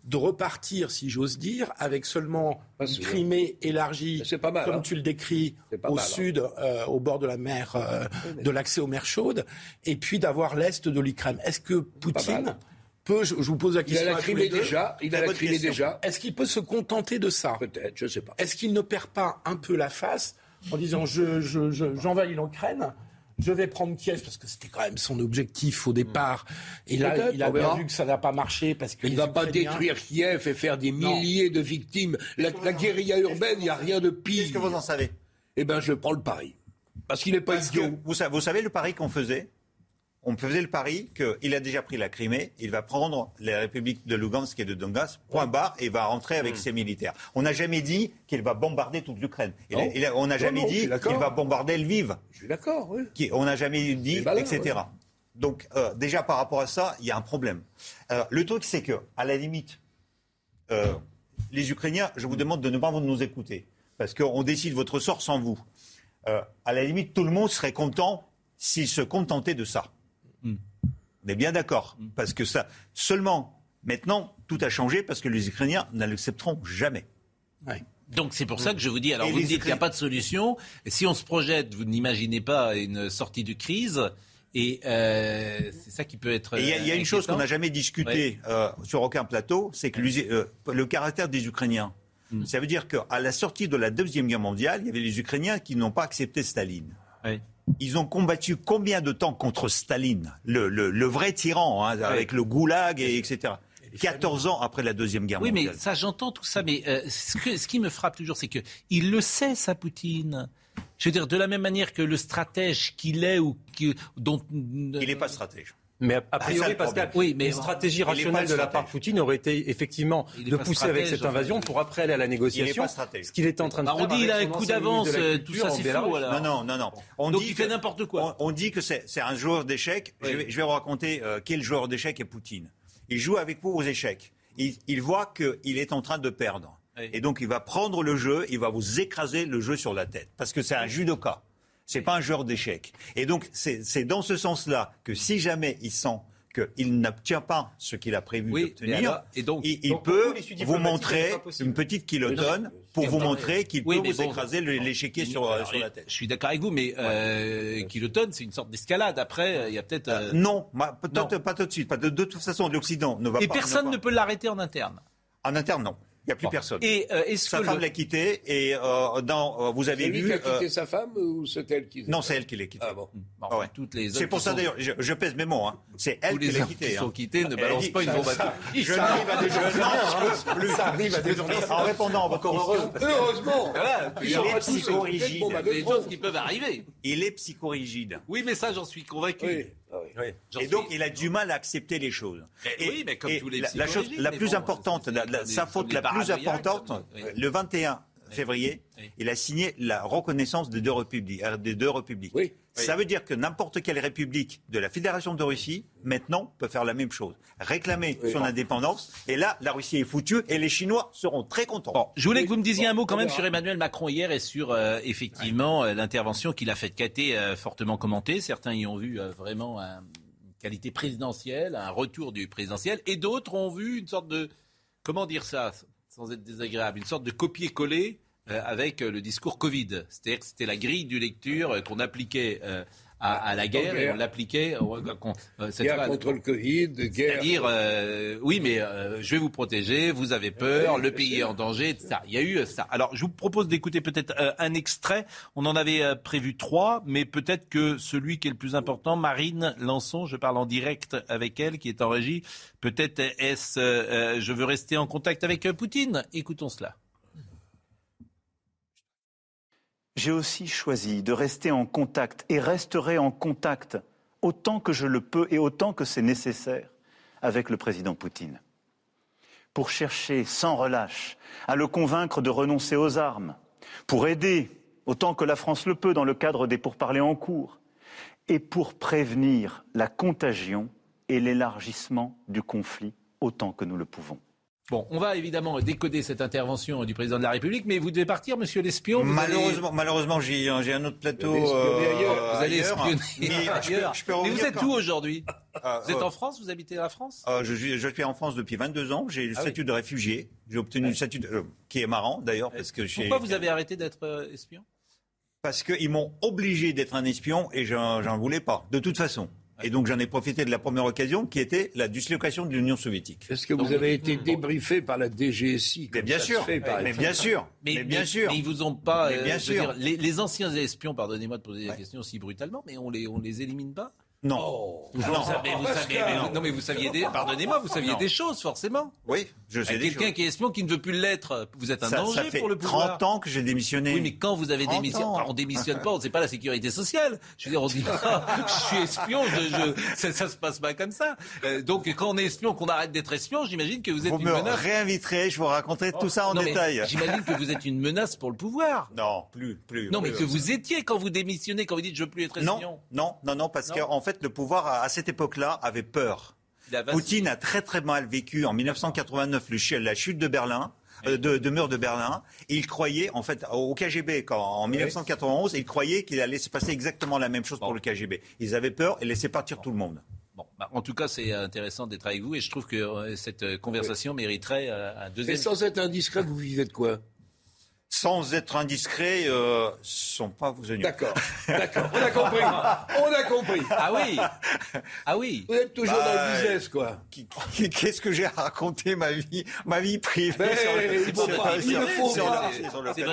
de repartir, si j'ose dire, avec seulement une Crimée élargie, pas mal, comme hein. tu le décris, au hein. sud, euh, au bord de la mer, euh, de l'accès aux mers chaudes, et puis d'avoir l'est de l'Ukraine. Est-ce que Poutine peut, je, vous pose la question. Il a la Crimée déjà. Il a la Crimée déjà. Est-ce qu'il peut se contenter de ça? Peut-être, je ne sais pas. Est-ce qu'il ne perd pas un peu la face en disant je, j'envahis l'Ukraine je vais prendre Kiev parce que c'était quand même son objectif au départ. Et là, il a bien vu que ça n'a pas marché parce qu'il ne va pas détruire Kiev et faire des milliers de victimes. La, guérilla urbaine, il n'y a rien de pire. Qu'est-ce que vous en savez? Eh bien, je prends le pari. Parce qu'il n'est pas idiot. vous, vous savez le pari qu'on faisait? On faisait le pari qu'il a déjà pris la Crimée, il va prendre les républiques de Lugansk et de Donbass, point barre, et va rentrer avec hmm. ses militaires. On n'a jamais dit qu'il va bombarder toute l'Ukraine. On n'a jamais dit qu'il va bombarder Lviv. Je suis d'accord, oui. On n'a jamais dit, etc. Donc, euh, déjà, par rapport à ça, il y a un problème. Euh, le truc, c'est que, à la limite, euh, les Ukrainiens, je vous demande de ne pas nous écouter, parce qu'on décide votre sort sans vous. à la limite, tout le monde serait content s'il se contentait de ça. On est bien d'accord. Mm. Parce que ça, seulement, maintenant, tout a changé parce que les Ukrainiens ne l'accepteront jamais. Donc c'est pour ça que je vous dis, alors vous dites qu'il n'y a pas de solution. Si on se projette, vous n'imaginez pas une sortie de crise. Et euh, c'est ça qui peut être. Il y, a une chose qu'on n'a jamais discutée euh, sur aucun plateau, c'est que euh, le caractère des Ukrainiens. Mm. Ça veut dire qu'à la sortie de la Deuxième Guerre mondiale, il y avait les Ukrainiens qui n'ont pas accepté Staline. Oui. Ils ont combattu combien de temps contre Staline, le, vrai tyran, hein, avec le goulag, et, etc. 14 ans après la Deuxième Guerre mondiale. Oui, mais ça, j'entends tout ça, mais euh, ce, qui me frappe toujours, c'est qu'il le sait, ça, Poutine. Je veux dire, de la même manière que le stratège qu'il est ou dont... Il n'est pas stratège. Mais a, priori, Pascal, oui, mais une stratégie rationnelle de la part de Poutine aurait été effectivement de pousser avec cette invasion pour après aller à la négociation. Ce qu'il était en train de bah, faire. On dit qu'il a un coup d'avance, tout ça c'est fou. Non, non, non, non. On Donc dit il fait n'importe quoi. On, dit que c'est un joueur d'échecs. Je, vais vous raconter euh, quel joueur d'échecs est Poutine. Il joue avec vous aux échecs. Il, il voit qu'il est en train de perdre. Et donc il va prendre le jeu, il va vous écraser le jeu sur la tête. Parce que c'est un judoka. C'est pas un joueur d'échecs. Et donc, c'est dans ce sens-là que si jamais il sent qu'il n'obtient pas ce qu'il a prévu d'obtenir, et donc, il, peut vous montrer une petite kilotonne pour vous montrer qu'il peut vous écraser l'échiquier sur, sur, la tête. Je suis d'accord avec vous, mais euh, kilotonne, c'est une sorte d'escalade. Après, il y a peut-être... Euh, non, pas tout de suite. Pas de, de toute façon, l'Occident ne va et pas... Et personne ne, peut l'arrêter en interne En interne, non. Il n'y a plus personne. Et euh, sa femme l'a quitté et euh, dans, euh, vous avez vu. lui qui a quitté sa femme ou c'est elle qui Non, c'est elle qui l'a quitté. Ah bon. Ah ouais. Toutes les c'est pour ça d'ailleurs, je, je, pèse mes mots. Hein. C'est elle qui l'a quitté. Qui sont quittés ne balancent pas une bombe à Je n'arrive à des gens Ça arrive à des gens En répondant à votre question. Heureusement. Il est psychorigide. Des choses qui peuvent arriver. Il est psychorigide. Oui, mais ça, j'en suis convaincu. Oui. Et donc, il a du mal à accepter les choses. Et, oui, mais comme tous les la, chose la plus importante, sa faute la plus importante, le 21 février, il a signé la reconnaissance des deux républiques. Des deux républiques. Oui. Ça veut dire que n'importe quelle république de la Fédération de Russie, maintenant, peut faire la même chose. Réclamer son indépendance. Et là, la Russie est foutue et les Chinois seront très contents. je voulais que vous me disiez un mot quand même sur Emmanuel Macron hier et sur, euh, effectivement, euh, l'intervention qu'il a faite. Qui a été euh, fortement commentée. Certains y ont vu vraiment une qualité présidentielle, un retour du présidentiel. Et d'autres ont vu une sorte de... Comment dire ça sans être désagréable, une sorte de copier-coller euh, avec euh, le discours Covid. C'est-à-dire que c'était la grille du lecture euh, qu'on appliquait à, la guerre, et on l'appliquait guerre contre le Covid, guerre. C'est-à-dire, oui, mais je vais vous protéger, vous avez peur, le pays est en danger, etc. Il y a eu ça. Alors, je vous propose d'écouter peut-être un extrait. On en avait prévu trois, mais peut-être que celui qui est le plus important, Marine Lançon, je parle en direct avec elle, qui est en régie. Peut-être est-ce, je veux rester en contact avec Poutine? Écoutons cela. J'ai aussi choisi de rester en contact et resterai en contact autant que je le peux et autant que c'est nécessaire avec le président Poutine. Pour chercher sans relâche à le convaincre de renoncer aux armes, pour aider autant que la France le peut dans le cadre des pourparlers en cours, et pour prévenir la contagion et l'élargissement du conflit autant que nous le pouvons. Bon, on va évidemment décoder cette intervention du président de la République, mais vous devez partir, monsieur l'espion. Malheureusement, malheureusement j'ai un autre plateau. Euh, vous allez espionner mais, vous êtes où aujourd'hui? Ah, Vous êtes euh, en France? Vous habitez la France? euh, je, suis, je suis en France depuis 22 ans. J'ai le ah statut de réfugié. J'ai obtenu le statut qui est marrant d'ailleurs parce que Pourquoi vous avez arrêté d'être espion? Parce qu'ils m'ont obligé d'être un espion et j'en voulais pas. De toute façon. Et donc j'en ai profité de la première occasion qui était la dislocation de l'Union soviétique. Est-ce que vous avez été débriefé par la DGSI Mais bien sûr, mais bien sûr, mais, bien sûr. Mais ils vous ont pas. bien euh, sûr. les, les, anciens espions, pardonnez-moi de poser la question si brutalement, mais on les on les élimine pas? Non. Oh. non, mais vous saviez des, pardonnez-moi, vous saviez des choses forcément. Oui, je sais. Quelqu'un qui est espion qui ne veut plus l'être, vous êtes un danger pour le pouvoir. 30 ans que j'ai démissionné. Oui, mais quand vous avez démissionné, on démissionne pas, c'est pas la sécurité sociale. Je veux dire, on dit pas, je suis espion, je, ça, ça, se passe pas comme ça. Euh, donc quand on est espion, qu'on arrête d'être espion, j'imagine que vous êtes vous une me menace. réinviterai, je vous raconterai tout ça en détail. J'imagine que vous êtes une menace pour le pouvoir. Non, plus, plus. Non, mais que vous étiez quand vous démissionnez, quand vous dites je veux plus être espion. Non, non, non, non, parce qu'en fait le pouvoir a cette époque-là, avait peur. Poutine a très très mal vécu en 1989 la chute de Berlin. Euh, de, mur de Berlin. il croyait, en fait, au KGB, quand, en 1991, il croyait qu'il allait se passer exactement la même chose pour le KGB. Ils avaient peur et laissaient partir tout le monde. Bon, bah, en tout cas, c'est intéressant d'être avec vous et je trouve que euh, cette euh, conversation mériterait un deuxième. Et sans être indiscret, vous vivez de quoi? Sans être indiscret, euh, sont pas vos oignons. D'accord, d'accord. On a compris. On a compris. Ah oui. Ah oui. Vous êtes toujours dans le bah, business, quoi. Qu'est-ce que j'ai à raconter ma vie, ma vie privée C'est votre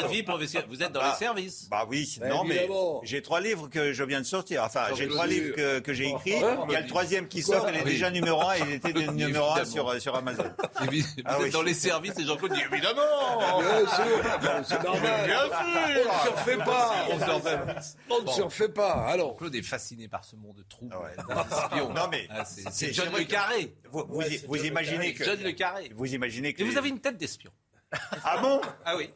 vie professionnelle. Vous êtes dans les services. Bah oui. Non, mais j'ai trois livres que je viens de sortir. Enfin, j'ai trois livres que, que j'ai écrits. Il y a le troisième qui sort. Il est déjà numéro un. Il était numéro un sur sur Amazon. Vous ah êtes dans les services et Jean-Claude dit évidemment c'est normal. Bien sûr. On ne surfait pas. On ne surfait pas. Alors. Claude est fasciné par ce monde de trous. Ah non mais ah, c'est John Le Carré. Vous, vous, imaginez que John Le Carré. Vous imaginez que. Et vous avez une tête d'espion. Ah bon Ah oui.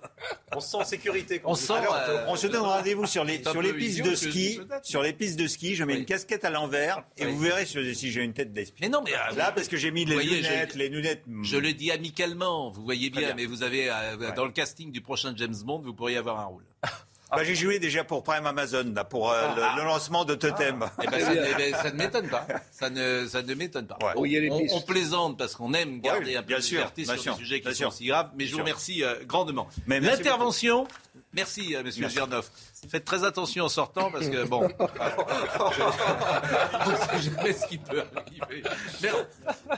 On se sent en sécurité. on sent. Euh, on se donne rendez-vous sur les sur les pistes de ski. Sur les pistes de ski, je mets une casquette à l'envers et vous verrez si j'ai une tête d'espion. Mais non, mais euh, là parce que j'ai mis les lunettes, les lunettes. Je le dis amicalement. Vous voyez bien, mais vous avez euh, dans le casting du prochain James Bond, vous pourriez avoir un rôle. bah, J'ai joué déjà pour Prime Amazon, là, pour euh, le, le, lancement de Totem. Ah. Eh ben, ça, eh ben, ça, ne m'étonne pas. Ça ne, ça ne m'étonne pas. Ouais. on, on, plaisante parce qu'on aime garder ouais, un peu de liberté sur sûr, des sujets qui sont si graves, mais je vous remercie euh, grandement. L'intervention, merci, euh, monsieur Gernoff. Faites très attention en sortant parce que bon, on ne sait jamais ce qui peut arriver.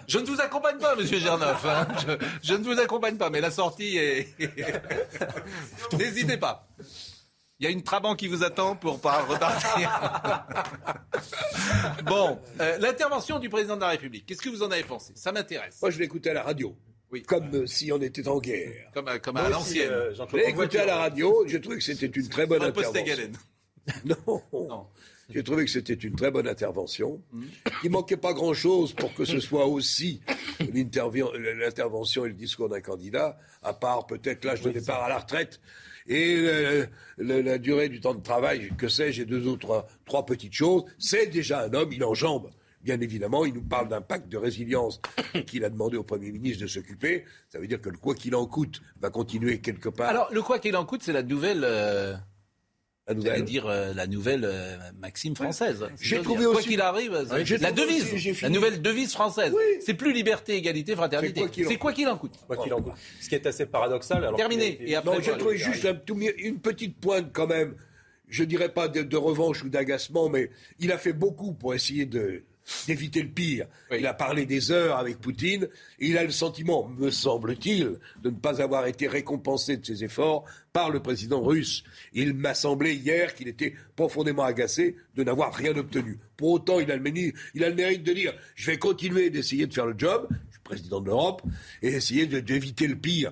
Je ne vous accompagne pas, Monsieur Gernoff. Hein. Je, je, ne vous accompagne pas, mais la sortie est. N'hésitez pas. Il y a une Trabant qui vous attend pour pas repartir. bon, euh, l'intervention du président de la République. Qu'est-ce que vous en avez pensé? Ça m'intéresse. Moi, je l'ai écouté à la radio. Oui. Comme euh, si on était en guerre. Comme, euh, comme à l'ancienne. Euh, je l'ai écouté à la radio. J'ai trouvé que c'était une très bonne intervention. non. non. J'ai trouvé que c'était une très bonne intervention. Mm. Il manquait pas grand-chose pour que ce soit aussi l'intervention et le discours d'un candidat, à part peut-être l'âge de départ à la retraite et le, la durée du temps de travail, que sais-je, et deux autres, trois petites choses. C'est déjà un homme, il enjambe Bien évidemment, il nous parle d'un pacte de résilience qu'il a demandé au Premier ministre de s'occuper. Ça veut dire que le quoi qu'il en coûte va continuer quelque part. Alors, le quoi qu'il en coûte, c'est la nouvelle. Euh... La nouvelle. dire euh, la nouvelle euh, maxime française. J'ai trouvé aussi. Quoi qu'il arrive, la devise, la nouvelle devise française. Oui. C'est plus liberté, égalité, fraternité. C'est quoi qu'il en, coûte. Quoi qu'il en coûte. Ce qui est assez paradoxal. Alors Terminé. Et après, non, j'ai trouvé juste un, une petite pointe quand même. Je dirais pas de, de revanche ou d'agacement, mais il a fait beaucoup pour essayer de d'éviter le pire. Il a parlé des heures avec Poutine et il a le sentiment, me semble-t-il, de ne pas avoir été récompensé de ses efforts par le président russe. Il m'a semblé hier qu'il était profondément agacé de n'avoir rien obtenu. Pour autant, il a, le mérite, il a le mérite de dire je vais continuer d'essayer de faire le job, je suis président de l'Europe, et essayer d'éviter le pire.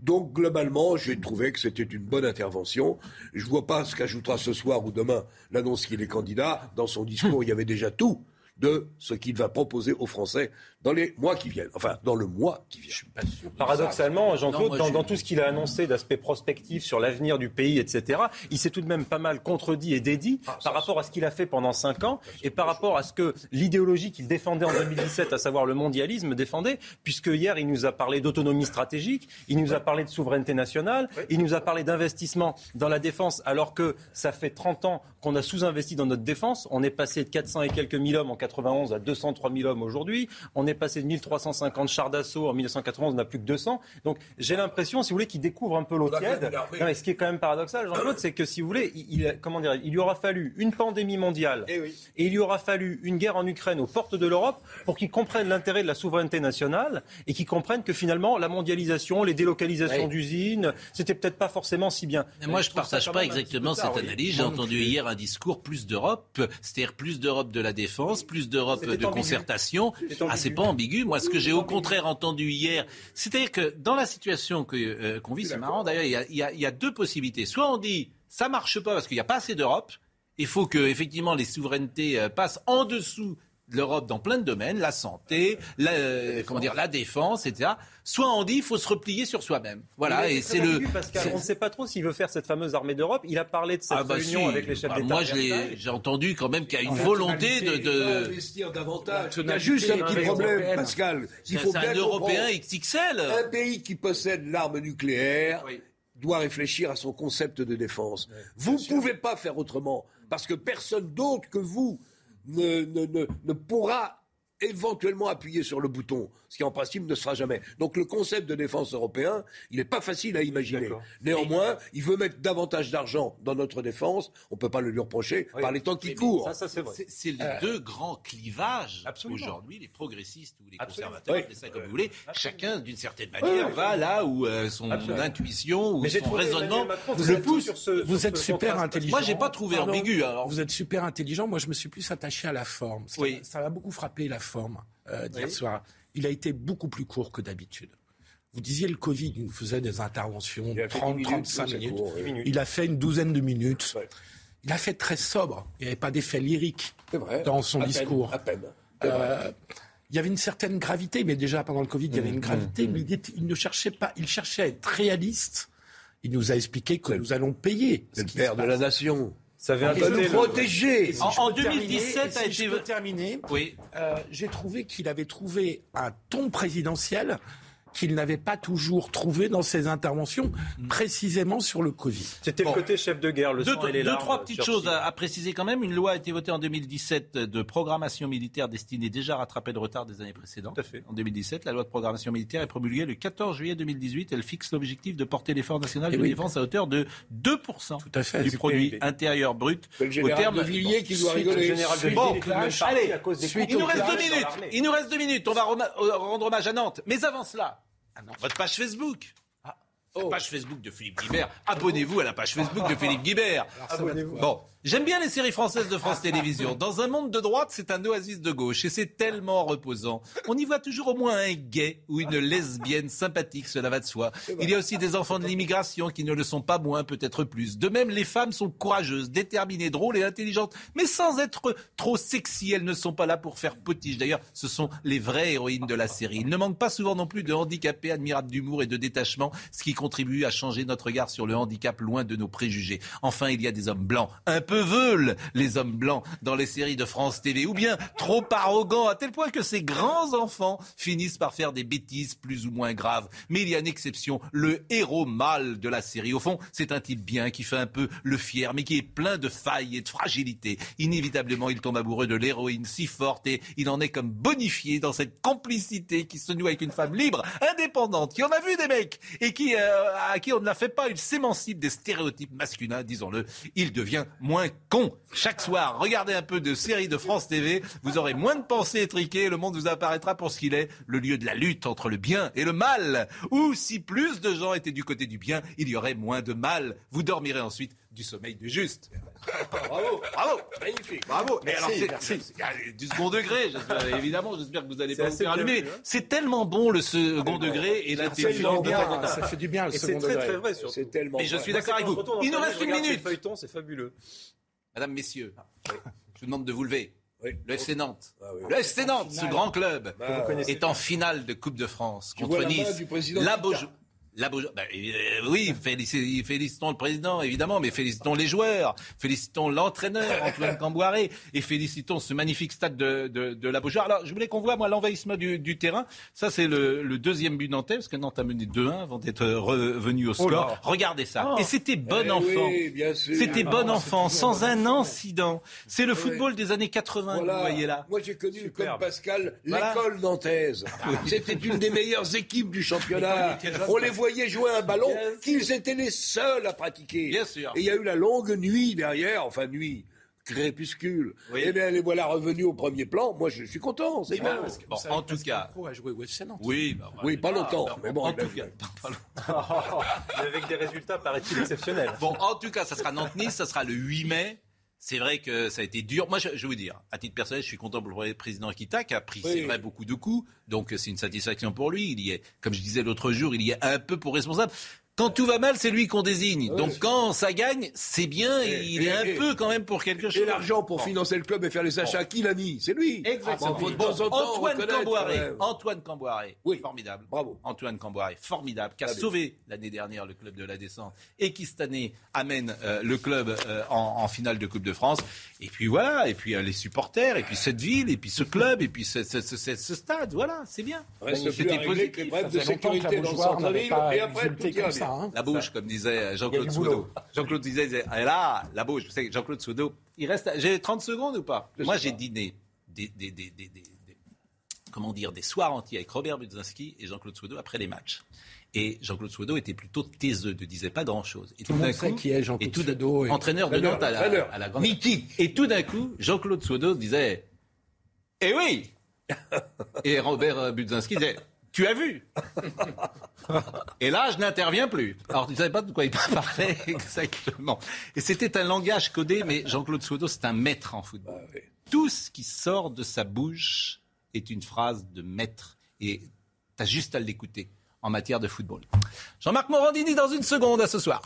Donc, globalement, j'ai trouvé que c'était une bonne intervention. Je ne vois pas ce qu'ajoutera ce soir ou demain l'annonce qu'il est candidat. Dans son discours, il y avait déjà tout de ce qu'il va proposer aux Français dans les mois qui viennent. Enfin, dans le mois qui vient. Je suis pas sûr. Paradoxalement, Jean-Claude, dans, dans, tout ce qu'il a annoncé d'aspect prospectif sur l'avenir du pays, etc., il s'est tout de même pas mal contredit et dédit ah, par rapport à ce qu'il a fait pendant cinq ans et par rapport à ce que l'idéologie qu'il défendait en 2017, à savoir le mondialisme, défendait, puisque hier, il nous a parlé d'autonomie stratégique, il nous a parlé de souveraineté nationale, il nous a parlé d'investissement dans la défense, alors que ça fait 30 ans qu'on a sous-investi dans notre défense. On est passé de 400 et quelques mille hommes en 91 à 203 000 hommes aujourd'hui. On est passé de 1350 chars d'assaut en 1991, on n'a plus que 200. Donc j'ai l'impression, si vous voulez, qu'il découvre un peu l'eau tiède. Non, ce qui est quand même paradoxal, Jean-Claude, c'est que si vous voulez, il, comment dire, il lui aura fallu une pandémie mondiale et, eh oui. et il lui aura fallu une guerre en Ukraine aux portes de l'Europe pour qu'il comprenne l'intérêt de la souveraineté nationale et qu'il comprenne que finalement la mondialisation, les délocalisations oui. d'usines, c'était peut-être pas forcément si bien. Mais moi, je ne partage pas exactement cette analyse. J'ai entendu hier un discours plus d'Europe, c'est-à-dire plus d'Europe de la défense, plus d'Europe de concertation. Ah, c'est pas ambigu. Moi, ce que j'ai au contraire entendu hier, c'est-à-dire que dans la situation que, euh, qu'on vit, c'est marrant d'ailleurs, il y, a, il y a deux possibilités. Soit on dit ça marche pas parce qu'il n'y a pas assez d'Europe. Il faut que effectivement les souverainetés euh, passent en dessous l'Europe dans plein de domaines, la santé, la, euh, comment dire, la défense, etc. Soit on dit il faut se replier sur soi-même. Voilà, et c'est le. on ne sait pas trop s'il veut faire cette fameuse armée d'Europe. Il a parlé de cette ah bah réunion si. avec les chefs bah, d'État. Moi, j'ai entendu quand même qu'il y a une volonté de. de... investir davantage. Il y a juste un petit problème, Pascal. Il faut un Européen XXL. Un pays qui possède l'arme nucléaire. Oui doit réfléchir à son concept de défense. Ouais, vous ne pouvez pas faire autrement, parce que personne d'autre que vous ne, ne, ne, pourra éventuellement appuyer sur le bouton, ce qui en principe ne sera jamais. Donc le concept de défense européen, il n'est pas facile à imaginer. Néanmoins, il veut mettre davantage d'argent dans notre défense, on ne peut pas le lui reprocher oui. par les temps qui mais courent. c'est les euh... deux grands clivages aujourd'hui, les progressistes ou les Absolument. conservateurs, appelez ça comme vous voulez, chacun d'une certaine manière oui, va là où euh, son Absolument. intuition ou son raisonnement le pousse. Ce, vous êtes super intelligent. Moi, j'ai pas trouvé Pardon, ambigu. Alors. Vous êtes super intelligent. Moi, je me suis plus attaché à la forme. Oui. Ça m'a beaucoup frappé la forme euh, d'hier oui. soir. Il a été beaucoup plus court que d'habitude. Vous disiez le Covid, il nous faisait des interventions de 30-35 minutes. Court, oui. Il a fait une douzaine de minutes. Ouais. Il a fait très sobre. Il n'y avait pas d'effet lyrique dans son à discours. Peine, à peine. Euh, il y avait une certaine gravité, mais déjà pendant le Covid, il y avait une gravité, mmh. mais il, était, il, ne cherchait pas, il cherchait à être réaliste. Il nous a expliqué que nous allons payer. C'est le père de la nation. Ça nous protéger. Si en, en 2017, a été terminé. Oui. Euh, J'ai trouvé qu'il avait trouvé un ton présidentiel qu'il n'avait pas toujours trouvé dans ses interventions, mm. précisément sur le Covid. C'était le côté chef de guerre, le deux, sang et les Deux, trois petites choses à, préciser quand même. Une loi a été votée en 2017 de programmation militaire destinée déjà à rattraper le retard des années précédentes. fait. En 2017, la loi de programmation militaire est promulguée le 14 juillet 2018. Elle fixe l'objectif de porter l'effort national eh de défense à hauteur de 2% Tout à fait, du produit intérieur brut. au terme de Villiers qui doit rigoler. bon, allez, il nous reste deux minutes. Il nous reste deux minutes. On va rendre hommage à Nantes. Mais avant cela, ah Votre page Facebook. La page Facebook de Philippe Guibert. Abonnez-vous à la page Facebook de Philippe Guibert. Abonnez-vous. Bon, J'aime bien les séries françaises de France Télévisions. Dans un monde de droite, c'est un oasis de gauche et c'est tellement reposant. On y voit toujours au moins un gay ou une lesbienne sympathique, cela va de soi. Il y a aussi des enfants de l'immigration qui ne le sont pas moins, peut-être plus. De même, les femmes sont courageuses, déterminées, drôles et intelligentes, mais sans être trop sexy. Elles ne sont pas là pour faire potiche. D'ailleurs, ce sont les vraies héroïnes de la série. Il ne manque pas souvent non plus de handicapés admirables d'humour et de détachement, ce qui contribue à changer notre regard sur le handicap loin de nos préjugés. Enfin, il y a des hommes blancs, un peu veulent les hommes blancs dans les séries de France TV, ou bien trop arrogants à tel point que ces grands enfants finissent par faire des bêtises plus ou moins graves. Mais il y a une exception, le héros mâle de la série. Au fond, c'est un type bien qui fait un peu le fier, mais qui est plein de failles et de fragilité. Inévitablement, il tombe amoureux de l'héroïne si forte et il en est comme bonifié dans cette complicité qui se noue avec une femme libre, indépendante, qui en a vu des mecs et qui, euh, à qui on ne la fait pas, il s'émancipe des stéréotypes masculins, disons-le. Il devient moins con. Chaque soir, regardez un peu de séries de France TV, vous aurez moins de pensées étriquées, le monde vous apparaîtra pour ce qu'il est, le lieu de la lutte entre le bien et le mal. Ou si plus de gens étaient du côté du bien, il y aurait moins de mal. Vous dormirez ensuite du sommeil du juste. Bravo, bravo, magnifique. Bravo. Mais alors, c'est du second degré, évidemment. J'espère que vous allez pas vous faire allumer. Hein. C'est tellement bon le second degré et l'intelligence. Ça fait du bien le second degré. C'est très très vrai. Surtout. Tellement Mais je suis d'accord avec vous. Il nous reste une minute. Feuilleton, c'est fabuleux. Madame, messieurs, je vous demande de vous lever. Le FC Nantes. Ah le FC Nantes, ce grand club, bah, est en finale de Coupe de France contre Nice. La Beaujoire. La bah, euh, oui, félicitons le président, évidemment, mais félicitons les joueurs, félicitons l'entraîneur, Antoine Camboiré, et félicitons ce magnifique stade de, de, de la Beaujoire. Alors, je voulais qu'on voit, moi, l'envahissement du, du, terrain. Ça, c'est le, le, deuxième but nantais, parce que Nantes a mené 2-1 avant d'être revenu au oh score. Regardez ça. Oh. Et c'était bon eh enfant. c'était bon ah, enfant, sans un incident. C'est le football des années 80 vous voyez là. Moi, j'ai connu, comme Pascal, l'école nantaise. C'était une des meilleures équipes du championnat. On les voyez jouer un ballon qu'ils étaient les seuls à pratiquer. Bien sûr. Et il y a eu la longue nuit derrière, enfin nuit, crépuscule. Et eh bien, les voilà revenus au premier plan. Moi, je suis content. C'est bien. Bon, en tout cas, pro a joué au FC Nantes. Oui, bah, oui, pas longtemps. mais bon, en tout cas, avec des résultats paraît-il exceptionnels. Bon, en tout cas, ça sera Nantes-Nice, ça sera le 8 mai. C'est vrai que ça a été dur. Moi, je, vais vous dire, à titre personnel, je suis content pour le président Akita qui a pris, c'est vrai, beaucoup de coups. Donc, c'est une satisfaction pour lui. Il y est, comme je disais l'autre jour, il y est un peu pour responsable. Quand tout va mal, c'est lui qu'on désigne. Donc quand ça gagne, c'est bien, il est un peu quand même pour quelque chose. Et l'argent pour financer le club et faire les achats, qui l'a mis C'est lui. Exactement. Antoine Camboiré. Antoine Camboiré. Oui. Formidable. Bravo. Antoine Camboiré, formidable, qui a sauvé l'année dernière le club de la descente et qui cette année amène euh, le club euh, en, finale de Coupe de France. Et puis voilà, et puis euh, les supporters, et puis cette ville, et puis ce club, et puis ce, stade. Voilà, c'est bien. C'était positif. Bref, de sécurité dans le centre-ville, et après tout Hein. la bouche, comme disait Jean-Claude Soudo. Jean-Claude disait, ah, là, la bouche. Vous savez, Jean-Claude Soudo, il reste. J'ai 30 secondes ou pas? Moi, j'ai dîné des, des, des, des, comment dire, des soirs entiers avec Robert Budzinski et Jean-Claude Soudo après les matchs. Et Jean-Claude Soudo était plutôt taiseux, ne disait pas grand-chose. Et tout, d'un coup, qui est Jean-Claude Soudo entraîneur de Nantes à la, à la grande mythique. Et tout d'un coup, Jean-Claude Soudo disait, eh oui. et Robert Budzinski disait, tu as vu Et là, je n'interviens plus. Alors, tu ne savais pas de quoi il parlait exactement. Et c'était un langage codé, mais Jean-Claude Soudo, c'est un maître en football. Ah Tout ce qui sort de sa bouche est une phrase de maître. Et tu as juste à l'écouter en matière de football. Jean-Marc Morandini dans une seconde à ce soir.